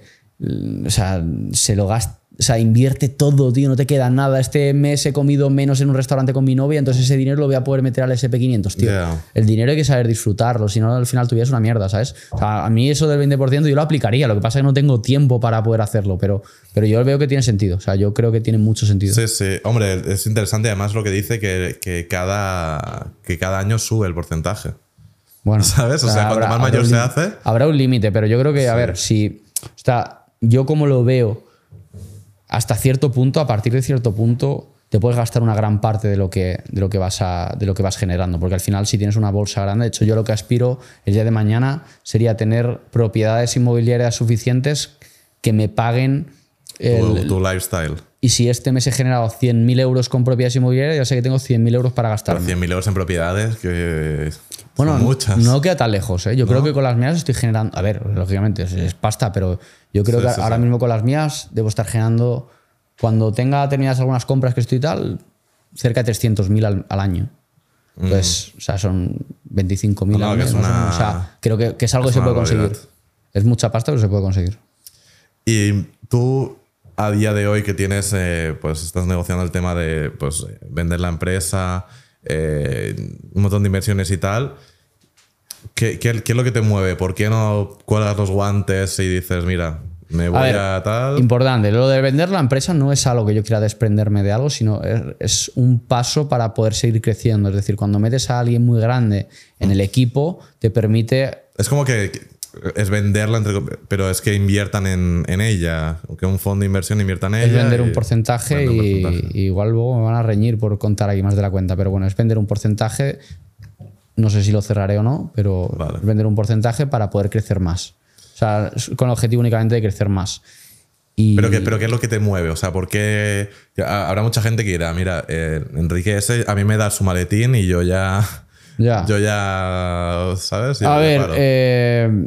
o sea, se lo gasta. O sea, invierte todo, tío, no te queda nada. Este mes he comido menos en un restaurante con mi novia, entonces ese dinero lo voy a poder meter al SP500, tío. El dinero hay que saber disfrutarlo, si no al final tu vida es una mierda, ¿sabes? O sea, a mí eso del 20% yo lo aplicaría, lo que pasa es que no tengo tiempo para poder hacerlo, pero, pero yo veo que tiene sentido, o sea, yo creo que tiene mucho sentido. Sí, sí. Hombre, es interesante además lo que dice que, que cada, que cada año sube el porcentaje. Bueno, ¿Sabes? O sea, cuanto más mayor se hace- Habrá un límite, pero yo creo que, a ver, si. O sea, yo como lo veo, hasta cierto punto, a partir de cierto punto, te puedes gastar una gran parte de lo que, de lo que, vas, a, de lo que vas generando. Porque al final, si tienes una bolsa grande, de hecho, yo lo que aspiro el día de mañana sería tener propiedades inmobiliarias suficientes que me paguen. Tu, El, tu lifestyle. y si este mes he generado 100.000 euros con propiedades inmobiliarias, ya sé que tengo 100.000 euros para gastar. Pero 100.000 euros en propiedades, que Bueno, muchas. no queda tan lejos. ¿eh? Yo creo que con las mías estoy generando. A ver, lógicamente es, es pasta, pero yo creo Sí, que sí, ahora sí. mismo con las mías debo estar generando. Cuando tenga terminadas algunas compras que estoy y tal, cerca de 300.000 al, al año. Pues, o sea, son 25.000 Mm. No, no, al mes. es más o una- menos. O sea, creo que, que es algo es que se puede conseguir. Es mucha pasta, pero se puede conseguir. Y tú, a día de hoy que tienes, eh, pues estás negociando el tema de pues, vender la empresa, eh, un montón de inversiones y tal, ¿qué, qué, qué es lo que te mueve? ¿Por qué no cuelgas los guantes y dices, mira, Me voy a, tal. Importante, lo de vender la empresa no es algo que yo quiera desprenderme de algo, sino es, es un paso para poder seguir creciendo. Es decir, cuando metes a alguien muy grande en el equipo, te permite Es como que es venderla, entre, pero es que inviertan en, en ella. Que un fondo de inversión invierta en ella. es vender un porcentaje vender un y, porcentaje. y igual luego me van a reñir por contar aquí más de la cuenta, pero bueno, es vender un porcentaje, no sé si lo cerraré o no, pero Vale. vender un porcentaje para poder crecer más. O sea, con el objetivo únicamente de crecer más. Y Pero, ¿qué, pero ¿qué es lo que te mueve? O sea, ¿por qué? que ha- Habrá mucha gente que dirá, mira, eh, Enrique ese a mí me da su maletín y yo ya. ya. Yo ya. ¿Sabes? Yo a ver, eh,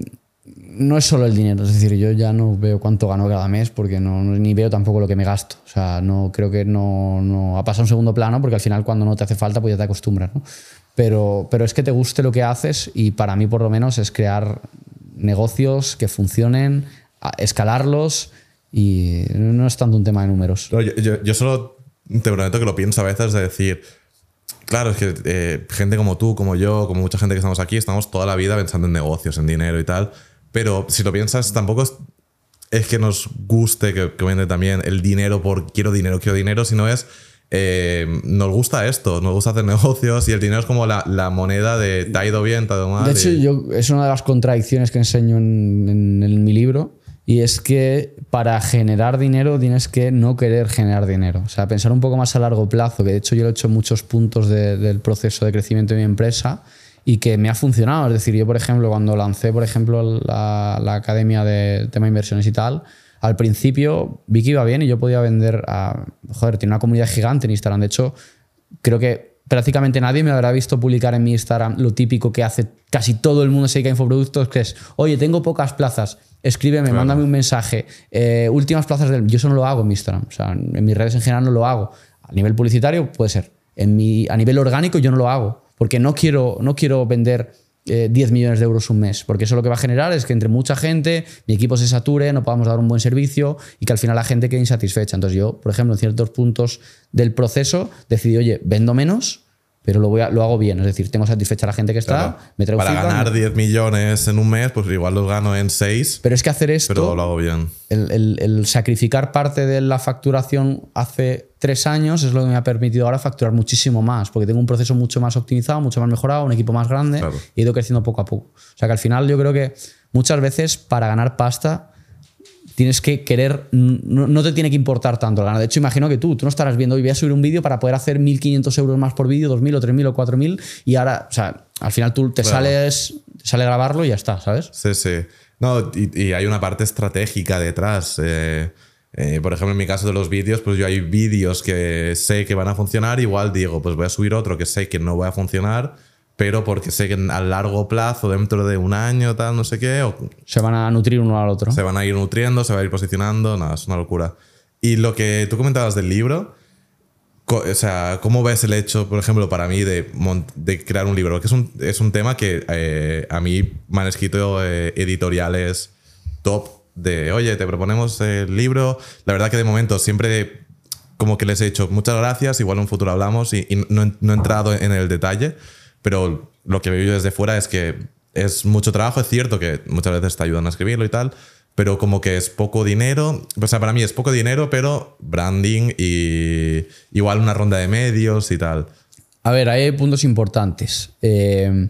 no es solo el dinero, es decir, yo ya no veo cuánto gano cada mes porque no, ni veo tampoco lo que me gasto. O sea, no creo que no, no ha pasado un segundo plano porque al final cuando no te hace falta pues ya te acostumbras, ¿no? Pero, pero es que te guste lo que haces y para mí por lo menos es crear negocios que funcionen, escalarlos y no es tanto un tema de números. Yo- yo solo te prometo que lo pienso a veces de decir. Claro, es que eh, gente como tú, como yo, como mucha gente que estamos aquí, estamos toda la vida pensando en negocios, en dinero y tal. Pero si lo piensas, tampoco es, es que nos guste que, que vende también el dinero por quiero dinero, quiero dinero, sino es. Eh, nos gusta esto, nos gusta hacer negocios y el dinero es como la, la moneda de te ha ido bien, te ha ido mal. De hecho, y- yo, es una de las contradicciones que enseño en, en- en mi libro. Y es que para generar dinero tienes que no querer generar dinero. O sea, pensar un poco más a largo plazo, que de hecho yo lo he hecho en muchos puntos de- del proceso de crecimiento de mi empresa y que me ha funcionado. Es decir, yo, por ejemplo, cuando lancé, por ejemplo, la, la academia de tema inversiones y tal, al principio vi que iba bien y yo podía vender a... Joder, tiene una comunidad gigante en Instagram. De hecho, creo que prácticamente nadie me habrá visto publicar en mi Instagram lo típico que hace casi todo el mundo se dedica a infoproductos, que es, oye, tengo pocas plazas, escríbeme, mándame un mensaje, eh, últimas plazas del... Yo eso no lo hago en mi Instagram, o sea, en mis redes en general no lo hago. A nivel publicitario puede ser. En mi, a nivel orgánico yo no lo hago, porque no quiero, no quiero vender eh, 10 millones de euros un mes, porque eso lo que va a generar es que entre mucha gente, mi equipo se sature, no podamos dar un buen servicio y que al final la gente quede insatisfecha. Entonces yo, por ejemplo, en ciertos puntos del proceso decidí, oye, vendo menos, pero lo, voy a- lo hago bien. Es decir, tengo satisfecha a la gente que está, Claro, me traigo para feedback, ganar 10 millones en un mes, pues igual los gano en 6, Pero es que hacer esto, pero lo hago bien. el, el- el sacrificar parte de la facturación hace tres años es lo que me ha permitido ahora facturar muchísimo más, porque tengo un proceso mucho más optimizado, mucho más mejorado, un equipo más grande Claro. y he ido creciendo poco a poco. O sea que al final yo creo que muchas veces para ganar pasta tienes que querer, no, no te tiene que importar tanto el ganar. De hecho, imagino que tú, tú no estarás viendo hoy voy a subir un vídeo para poder hacer 1.500 euros más por vídeo, 2.000 o 3.000 o 4.000 y ahora, o sea, al final tú te Claro. sales, te sale grabarlo y ya está, ¿sabes? Sí, sí. No, y, y hay una parte estratégica detrás. eh, eh, por ejemplo, en mi caso de los vídeos, pues yo hay vídeos que sé que van a funcionar, igual digo, pues voy a subir otro que sé que no va a funcionar, pero porque sé que a largo plazo, dentro de un año, tal, no sé qué, o Se van a nutrir uno al otro. se van a ir nutriendo, se va a ir posicionando, nada, es una locura. Y lo que tú comentabas del libro, o sea, ¿cómo ves el hecho, por ejemplo, para mí de, de crear un libro? Que es un, es un tema que eh, a mí me han escrito eh, editoriales top de, oye, te proponemos el libro. La verdad que de momento siempre como que les he dicho muchas gracias, igual en un futuro hablamos y, y no, no he entrado en el detalle, pero lo que veo yo desde fuera es que es mucho trabajo, es cierto que muchas veces te ayudan a escribirlo y tal, pero como que es poco dinero, o sea, para mí es poco dinero, pero branding y igual una ronda de medios y tal. A ver, hay puntos importantes. Eh,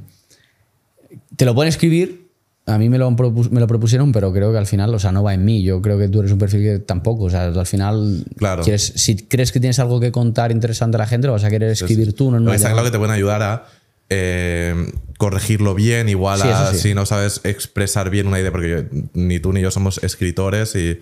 te lo pueden escribir. A mí me lo, me lo propusieron, pero creo que al final, o sea, no va en mí. Yo creo que tú eres un perfil que tampoco. O sea, al final, Claro. quieres- si crees que tienes algo que contar interesante a la gente, lo vas a querer escribir tú. No que está llamada. claro que te pueden ayudar a eh, corregirlo bien, igual Sí, a sí. si no sabes expresar bien una idea, porque yo- ni tú ni yo somos escritores y...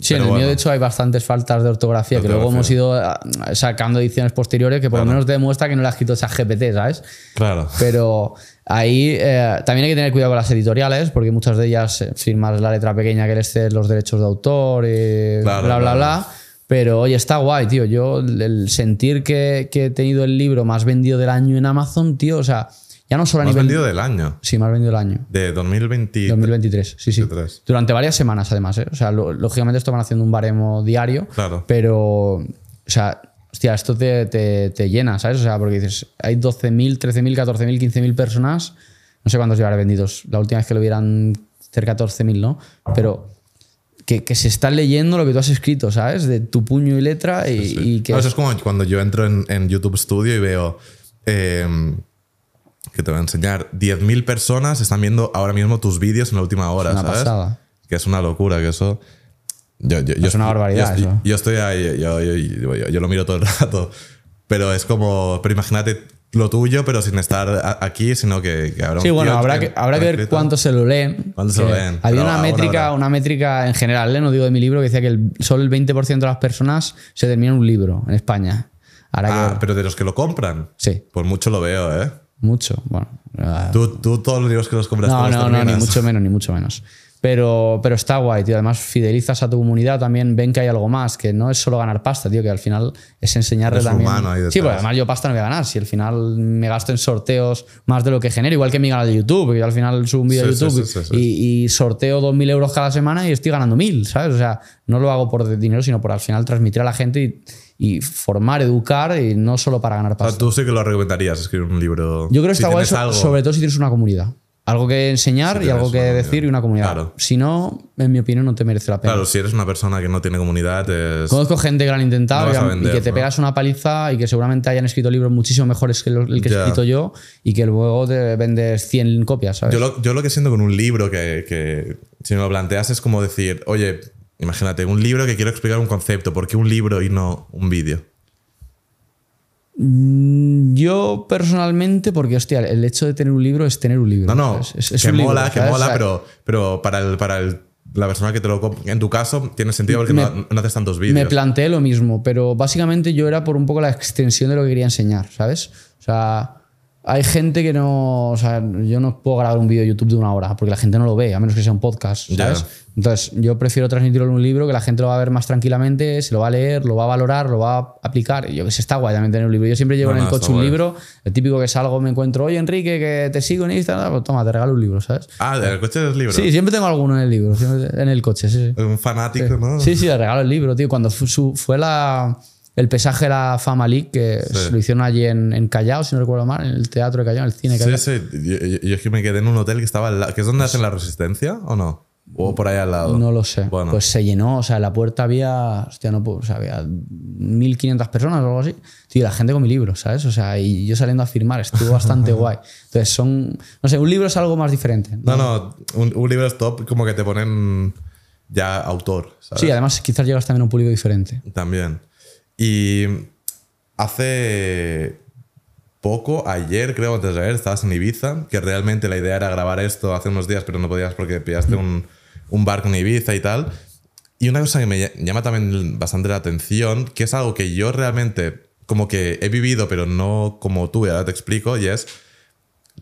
Sí, en el mío, de hecho, hay bastantes faltas de ortografía, que luego hemos ido ah, sacando ediciones posteriores que por lo menos demuestra que no lo ha escrito esa GPT, ¿sabes? Claro. Pero ahí eh, también hay que tener cuidado con las editoriales, porque muchas de ellas eh, firmas la letra pequeña que les cede los derechos de autor y Claro, bla, bla, claro. bla. Pero oye, está guay, tío. Yo, el- sentir que, que he tenido el libro más vendido del año en Amazon, tío, o sea, ya no solo a Más nivel. vendido del año, Sí, más vendido del año. de 2020. 2023, sí, sí. 23. Durante varias semanas, además. ¿eh? O sea, lo- lógicamente esto van haciendo un baremo diario. Claro. Pero, o sea, hostia, esto te, te- te llena, ¿sabes? O sea, porque dices, hay 12.000, 13.000, 14.000, 15.000 personas. No sé cuántos llevaré vendidos. La última vez que lo vieran cerca de 14.000, ¿no? Pero que, que se está leyendo lo que tú has escrito, ¿sabes? De tu puño y letra y, y que... No, eso es como cuando yo entro en, en YouTube Studio y veo em, que te voy a enseñar 10.000 personas están viendo ahora mismo tus vídeos en la última hora, una ¿sabes? pasada. Que es una locura, que eso... Yo, yo- yo Es una barbaridad Yo, eso. yo estoy ahí, yo lo miro todo el rato. Pero es como... Pero imagínate lo tuyo, pero sin estar aquí, sino que, que habrá un Sí, bueno, habrá que- que, habrá que ver escrito. cuánto se lo leen. Cuánto se lo Que leen. Había una métrica, habrá. una métrica en general, ¿eh? no digo de mi libro, que decía que el- solo el 20% de las personas se terminan un libro en España. Ah, pero de los que lo compran. Sí, Pues mucho lo veo, ¿eh? mucho. Bueno, ah, Tú, tú todos los libros que los compras no, no, no, ni mucho menos, ni mucho menos. Pero, pero está guay, tío. Además, fidelizas a tu comunidad, también ven que hay algo más, que no es solo ganar pasta, tío, que al final es enseñarle Es también. humano ahí sí, pues además yo pasta no voy a ganar. Si al final me gasto en sorteos más de lo que genero, igual que mi canal de YouTube, que yo al final subo un vídeo Sí, de YouTube sí, sí. Y, y sorteo 2.000 euros cada semana y estoy ganando 1.000, ¿sabes? O sea, no lo hago por dinero, sino por al final transmitir a la gente y, y formar, educar y no solo para ganar O sea, pasta. tú sí que lo recomendarías escribir un libro. Yo creo que si está guay, algo. sobre todo si tienes una comunidad. Algo que enseñar Si y algo que decir y una comunidad. Claro. Si no, en mi opinión, no te merece la pena. Claro, si eres una persona que no tiene comunidad, es. Conozco gente que lo han intentado No y, vender, que te ¿no? pegas una paliza y que seguramente hayan escrito libros muchísimo mejores que el que he escrito yo y que luego te vendes 100 copias, ¿sabes? Yo lo, yo lo que siento con un libro que, que si me lo planteas es como decir, oye, imagínate, un libro que quiero explicar un concepto, ¿por qué un libro y no un vídeo? Mm, Yo personalmente, porque hostia, el hecho de tener un libro es tener un libro. No, no. Es, es que un libro, mola, que ¿sabes? mola, pero, pero para, el, para el- la persona que te lo compra, en tu caso, tiene sentido porque Me- no, no haces tantos Me vídeos. planteé lo mismo, pero básicamente yo era por un poco la extensión de lo que quería enseñar, ¿sabes? O sea, hay gente que no. O sea, yo no puedo grabar un vídeo de YouTube de una hora porque la gente no lo ve, a menos que sea un podcast. ¿sabes? Entonces, yo prefiero transmitirlo en un libro que la gente lo va a ver más tranquilamente, se lo va a leer, lo va a valorar, lo va a aplicar. Y yo que sé, está guay también tener un libro. Yo siempre llevo No, en el coche un guay. libro, el típico que salgo, me encuentro, oye Enrique, que te sigo en Instagram, pues toma, te regalo un libro, ¿sabes? Ah, del coche de los libros. Sí, siempre tengo alguno en el libro, en el coche, sí, sí. Un fanático, ¿no? Sí, sí, le regalo el libro, tío. Cuando fue la, el pesaje de la Fama League, que Sí. lo hicieron allí en, en Callao, si no recuerdo mal, en el teatro de Callao, en el cine de Sí, Callao. sí. Yo, yo- yo es que me quedé en un hotel que estaba al lado, que es donde hacen la resistencia, ¿o no? O por ahí al lado. No lo sé. Bueno. Pues se llenó, o sea, en la puerta había, hostia, no puedo, o sea, había 1500 personas o algo así. Tío, la gente con mi libro, ¿sabes? O sea, y yo saliendo a firmar, estuvo bastante guay. Entonces, son, no sé, un libro es algo más diferente. No, no, un, un libro es top, como que te ponen ya autor, ¿sabes? Sí, además quizás llegas también a un público diferente. También. Y hace poco, ayer creo, antes de ayer, estabas en Ibiza, que realmente la idea era grabar esto hace unos días, pero no podías porque pillaste un, un barco en Ibiza y tal. Y una cosa que me ll- llama también bastante la atención, que es algo que yo realmente como que he vivido, pero no como tú, y ahora te explico, y es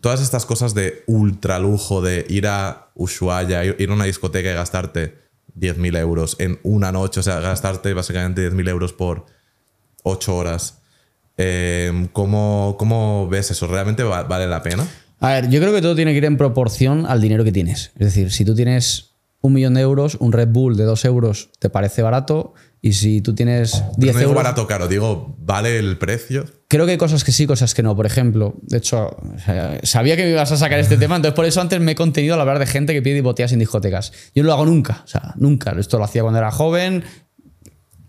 todas estas cosas de ultra lujo, de ir a Ushuaia, ir a una discoteca y gastarte 10.000 euros en una noche, o sea, gastarte básicamente 10.000 euros por 8 horas. Eh, ¿cómo, cómo ves eso? ¿Realmente va- vale la pena? A ver, yo creo que todo tiene que ir en proporción al dinero que tienes. Es decir, si tú tienes un millón de euros, un Red Bull de dos euros te parece barato. Y si tú tienes 10 no digo euros. barato caro, digo, ¿vale el precio? Creo que hay cosas que sí, cosas que no. Por ejemplo, de hecho, sabía que me ibas a sacar este tema, entonces por eso antes me he contenido al hablar de gente que pide botellas en discotecas. Yo no lo hago nunca, o sea, nunca. Esto lo hacía cuando era joven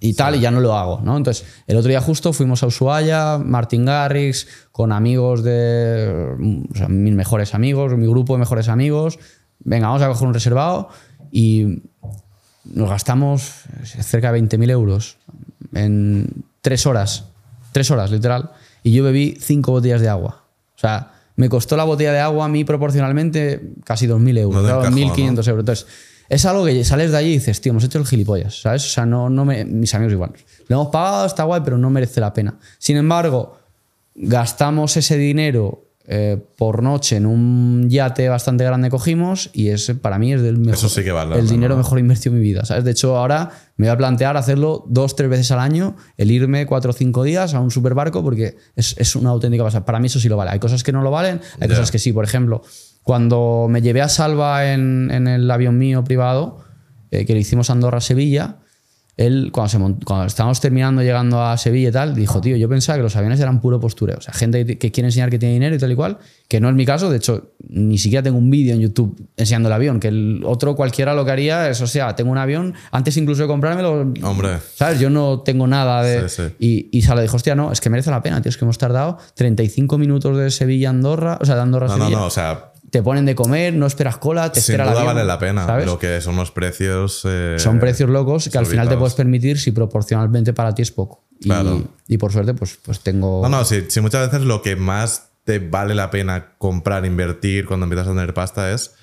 y tal, y ya no lo hago, ¿no? Entonces, el otro día justo fuimos a Ushuaia, Martin Garrix, con amigos de. O sea, mis mejores amigos, mi grupo de mejores amigos. Venga, vamos a coger un reservado y nos gastamos cerca de 20.000 euros en tres horas. Tres horas, literal. Y yo bebí cinco botellas de agua. O sea, me costó la botella de agua a mí proporcionalmente casi 2.000 euros. No te claro, encajó, 1.500 euros. Entonces, es algo que sales de allí y dices, tío, hemos hecho el gilipollas, ¿sabes? O sea, no, no me, mis amigos igual. Lo hemos pagado, está guay, pero no merece la pena. Sin embargo, gastamos ese dinero eh, por noche en un yate bastante grande cogimos y ese para mí es del mejor, Eso sí que vale la el dinero mejor invertido en mi vida ¿sabes? de hecho ahora me voy a plantear hacerlo dos tres veces al año el irme cuatro o cinco días a un superbarco porque es, es una auténtica pasada para mí eso sí lo vale hay cosas que no lo valen hay cosas que sí por ejemplo cuando me llevé a Salva en, en el avión mío privado eh, que lo hicimos Andorra Sevilla él, cuando, se cuando estábamos terminando, llegando a Sevilla y tal, dijo, tío, yo pensaba que los aviones eran puro postureo. O sea, gente que, que quiere enseñar que tiene dinero y tal y cual, que no es mi caso. De hecho, ni siquiera tengo un vídeo en YouTube enseñando el avión, que el otro cualquiera lo que haría es, o sea, tengo un avión, antes incluso de comprármelo, Hombre. ¿sabes? Yo no tengo nada de... Sí, sí. Y, y Sala dijo, hostia, no, es que merece la pena, tío, es que hemos tardado 35 minutos de Sevilla a Andorra, o sea, de Andorra a No, no, Sevilla. no, o sea, Te ponen de comer, no esperas cola, te sin espera duda avión, vale la pena. ¿sabes? Lo que son los precios. eh, Son precios locos que al final te puedes permitir si proporcionalmente para ti es poco. Y, Claro. y por suerte, pues, pues tengo. No, no, sí, sí, muchas veces lo que más te vale la pena comprar, invertir cuando empiezas a tener pasta es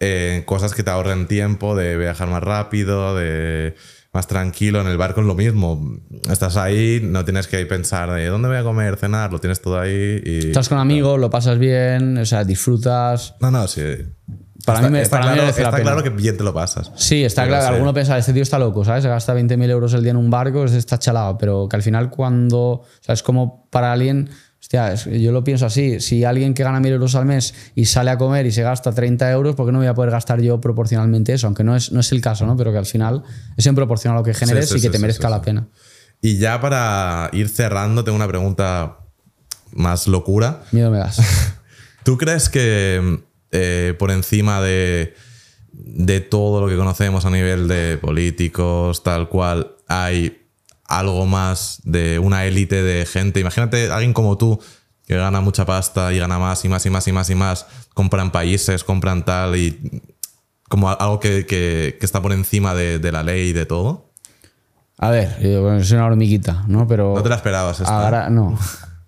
eh, cosas que te ahorren tiempo, de viajar más rápido, de más tranquilo. En el barco es lo mismo. Estás ahí, no tienes que pensar de dónde voy a comer, cenar, lo tienes todo ahí y... Estás con amigos, lo pasas bien, o sea, disfrutas. No, no, sí. Para está, mí me- está para mí claro, la está claro que bien te lo pasas. Sí, está Pero claro. Alguno piensa, este tío está loco, ¿sabes? Se gasta 20.000 euros el día en un barco, está chalado. Pero que al final, cuando. O sea, es como para alguien. Hostia, es- yo lo pienso así. Si alguien que gana 1.000 euros al mes y sale a comer y se gasta 30 euros, ¿por qué no voy a poder gastar yo proporcionalmente eso? Aunque no es, no es el caso, ¿no? Pero que al final es en proporción a lo que generes sí, y que sí, te merezca la pena. Y ya para ir cerrando, tengo una pregunta más locura. Miedo me das. ¿Tú crees que eh, por encima de, de todo lo que conocemos a nivel de políticos, tal cual, hay algo más de una élite de gente? Imagínate alguien como tú que gana mucha pasta y gana más y más y más y más y más, compran países, compran tal y como algo que, que- que está por encima de, de la ley y de todo. A ver, yo bueno, soy una hormiguita, ¿no? Pero. No te la esperabas esta. A gra- no.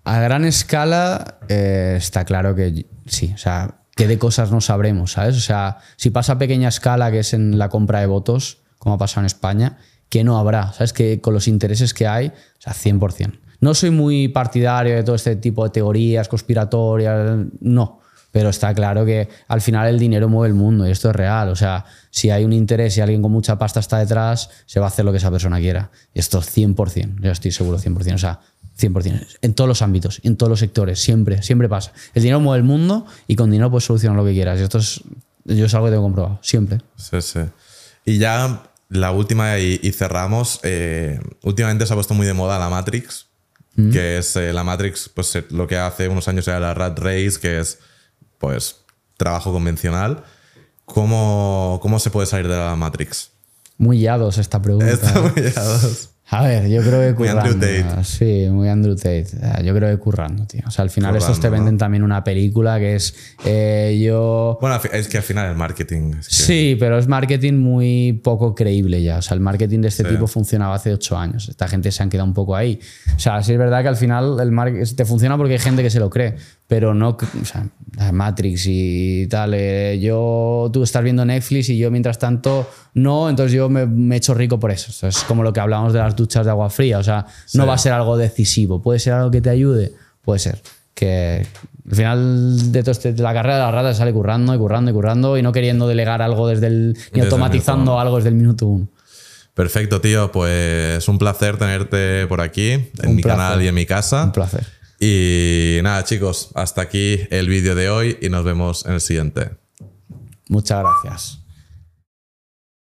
A gran escala eh, está claro que sí, o sea, que de cosas no sabremos, ¿sabes? O sea, si pasa a pequeña escala, que es en la compra de votos, como ha pasado en España, que no habrá, ¿sabes? Que con los intereses que hay, o sea, 100%. No soy muy partidario de todo este tipo de teorías conspiratorias, no. Pero está claro que al final el dinero mueve el mundo y esto es real. O sea, si hay un interés y alguien con mucha pasta está detrás, se va a hacer lo que esa persona quiera. Y esto es 100%, yo estoy seguro 100%. O sea, 100%. En todos los ámbitos, en todos los sectores, siempre, siempre pasa. El dinero mueve el mundo y con dinero puedes solucionar lo que quieras. Y esto es, yo es algo que tengo comprobado, siempre. Sí, sí. Y ya la última y, y cerramos. eh, últimamente se ha puesto muy de moda la Matrix, que es eh, la Matrix, pues eh, lo que hace unos años era la Rat Race, que es pues trabajo convencional. ¿Cómo, cómo se puede salir de la Matrix? Muy yados esta pregunta. Está muy. A ver, yo creo que Muy currando. Andrew Tate. Sí, muy Andrew Tate. Yo creo que currando, tío. O sea, al final estos te venden también una película que es eh, yo... Bueno, es que al final el marketing. es que- Sí, pero es marketing muy poco creíble ya. O sea, el marketing de este Sí. tipo funcionaba hace ocho años. Esta gente se han quedado un poco ahí. O sea, sí es verdad que al final el marketing te funciona porque hay gente que se lo cree, pero no. O sea, Matrix y tal. eh, yo, tú estás viendo Netflix y yo mientras tanto no, entonces yo me, hecho rico por eso. O sea, es como lo que hablábamos de las duchas de agua fría. O sea, no va a ser algo decisivo. Puede ser algo que te ayude, puede ser. Que al final de, todo este- de la carrera de la rata sale currando y currando y currando y no queriendo delegar algo desde el. ni Desde automatizando algo desde el minuto uno. Perfecto, tío. Pues un placer tenerte por aquí, en Un mi placer. canal y en mi casa. Un placer. Y nada, chicos, hasta aquí el vídeo de hoy y nos vemos en el siguiente. Muchas gracias.